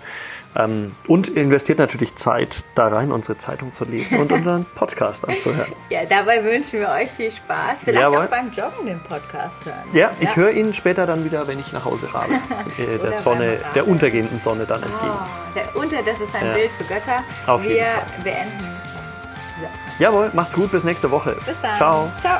A: Ähm, und investiert natürlich Zeit da rein, unsere Zeitung zu lesen und unseren Podcast anzuhören.
B: Ja, dabei wünschen wir euch viel Spaß. Vielleicht Jawohl. auch beim Joggen den Podcast hören.
A: Ja, ich ja. höre ihn später dann wieder, wenn ich nach Hause fahre. äh, der Sonne, der untergehenden Sonne dann entgegen. Oh,
B: der Unter, das ist ein ja. Bild für Götter.
A: Auf
B: wir
A: jeden Fall.
B: beenden.
A: So. Jawohl, macht's gut, bis nächste Woche.
B: Bis dann.
A: Ciao.
B: Ciao.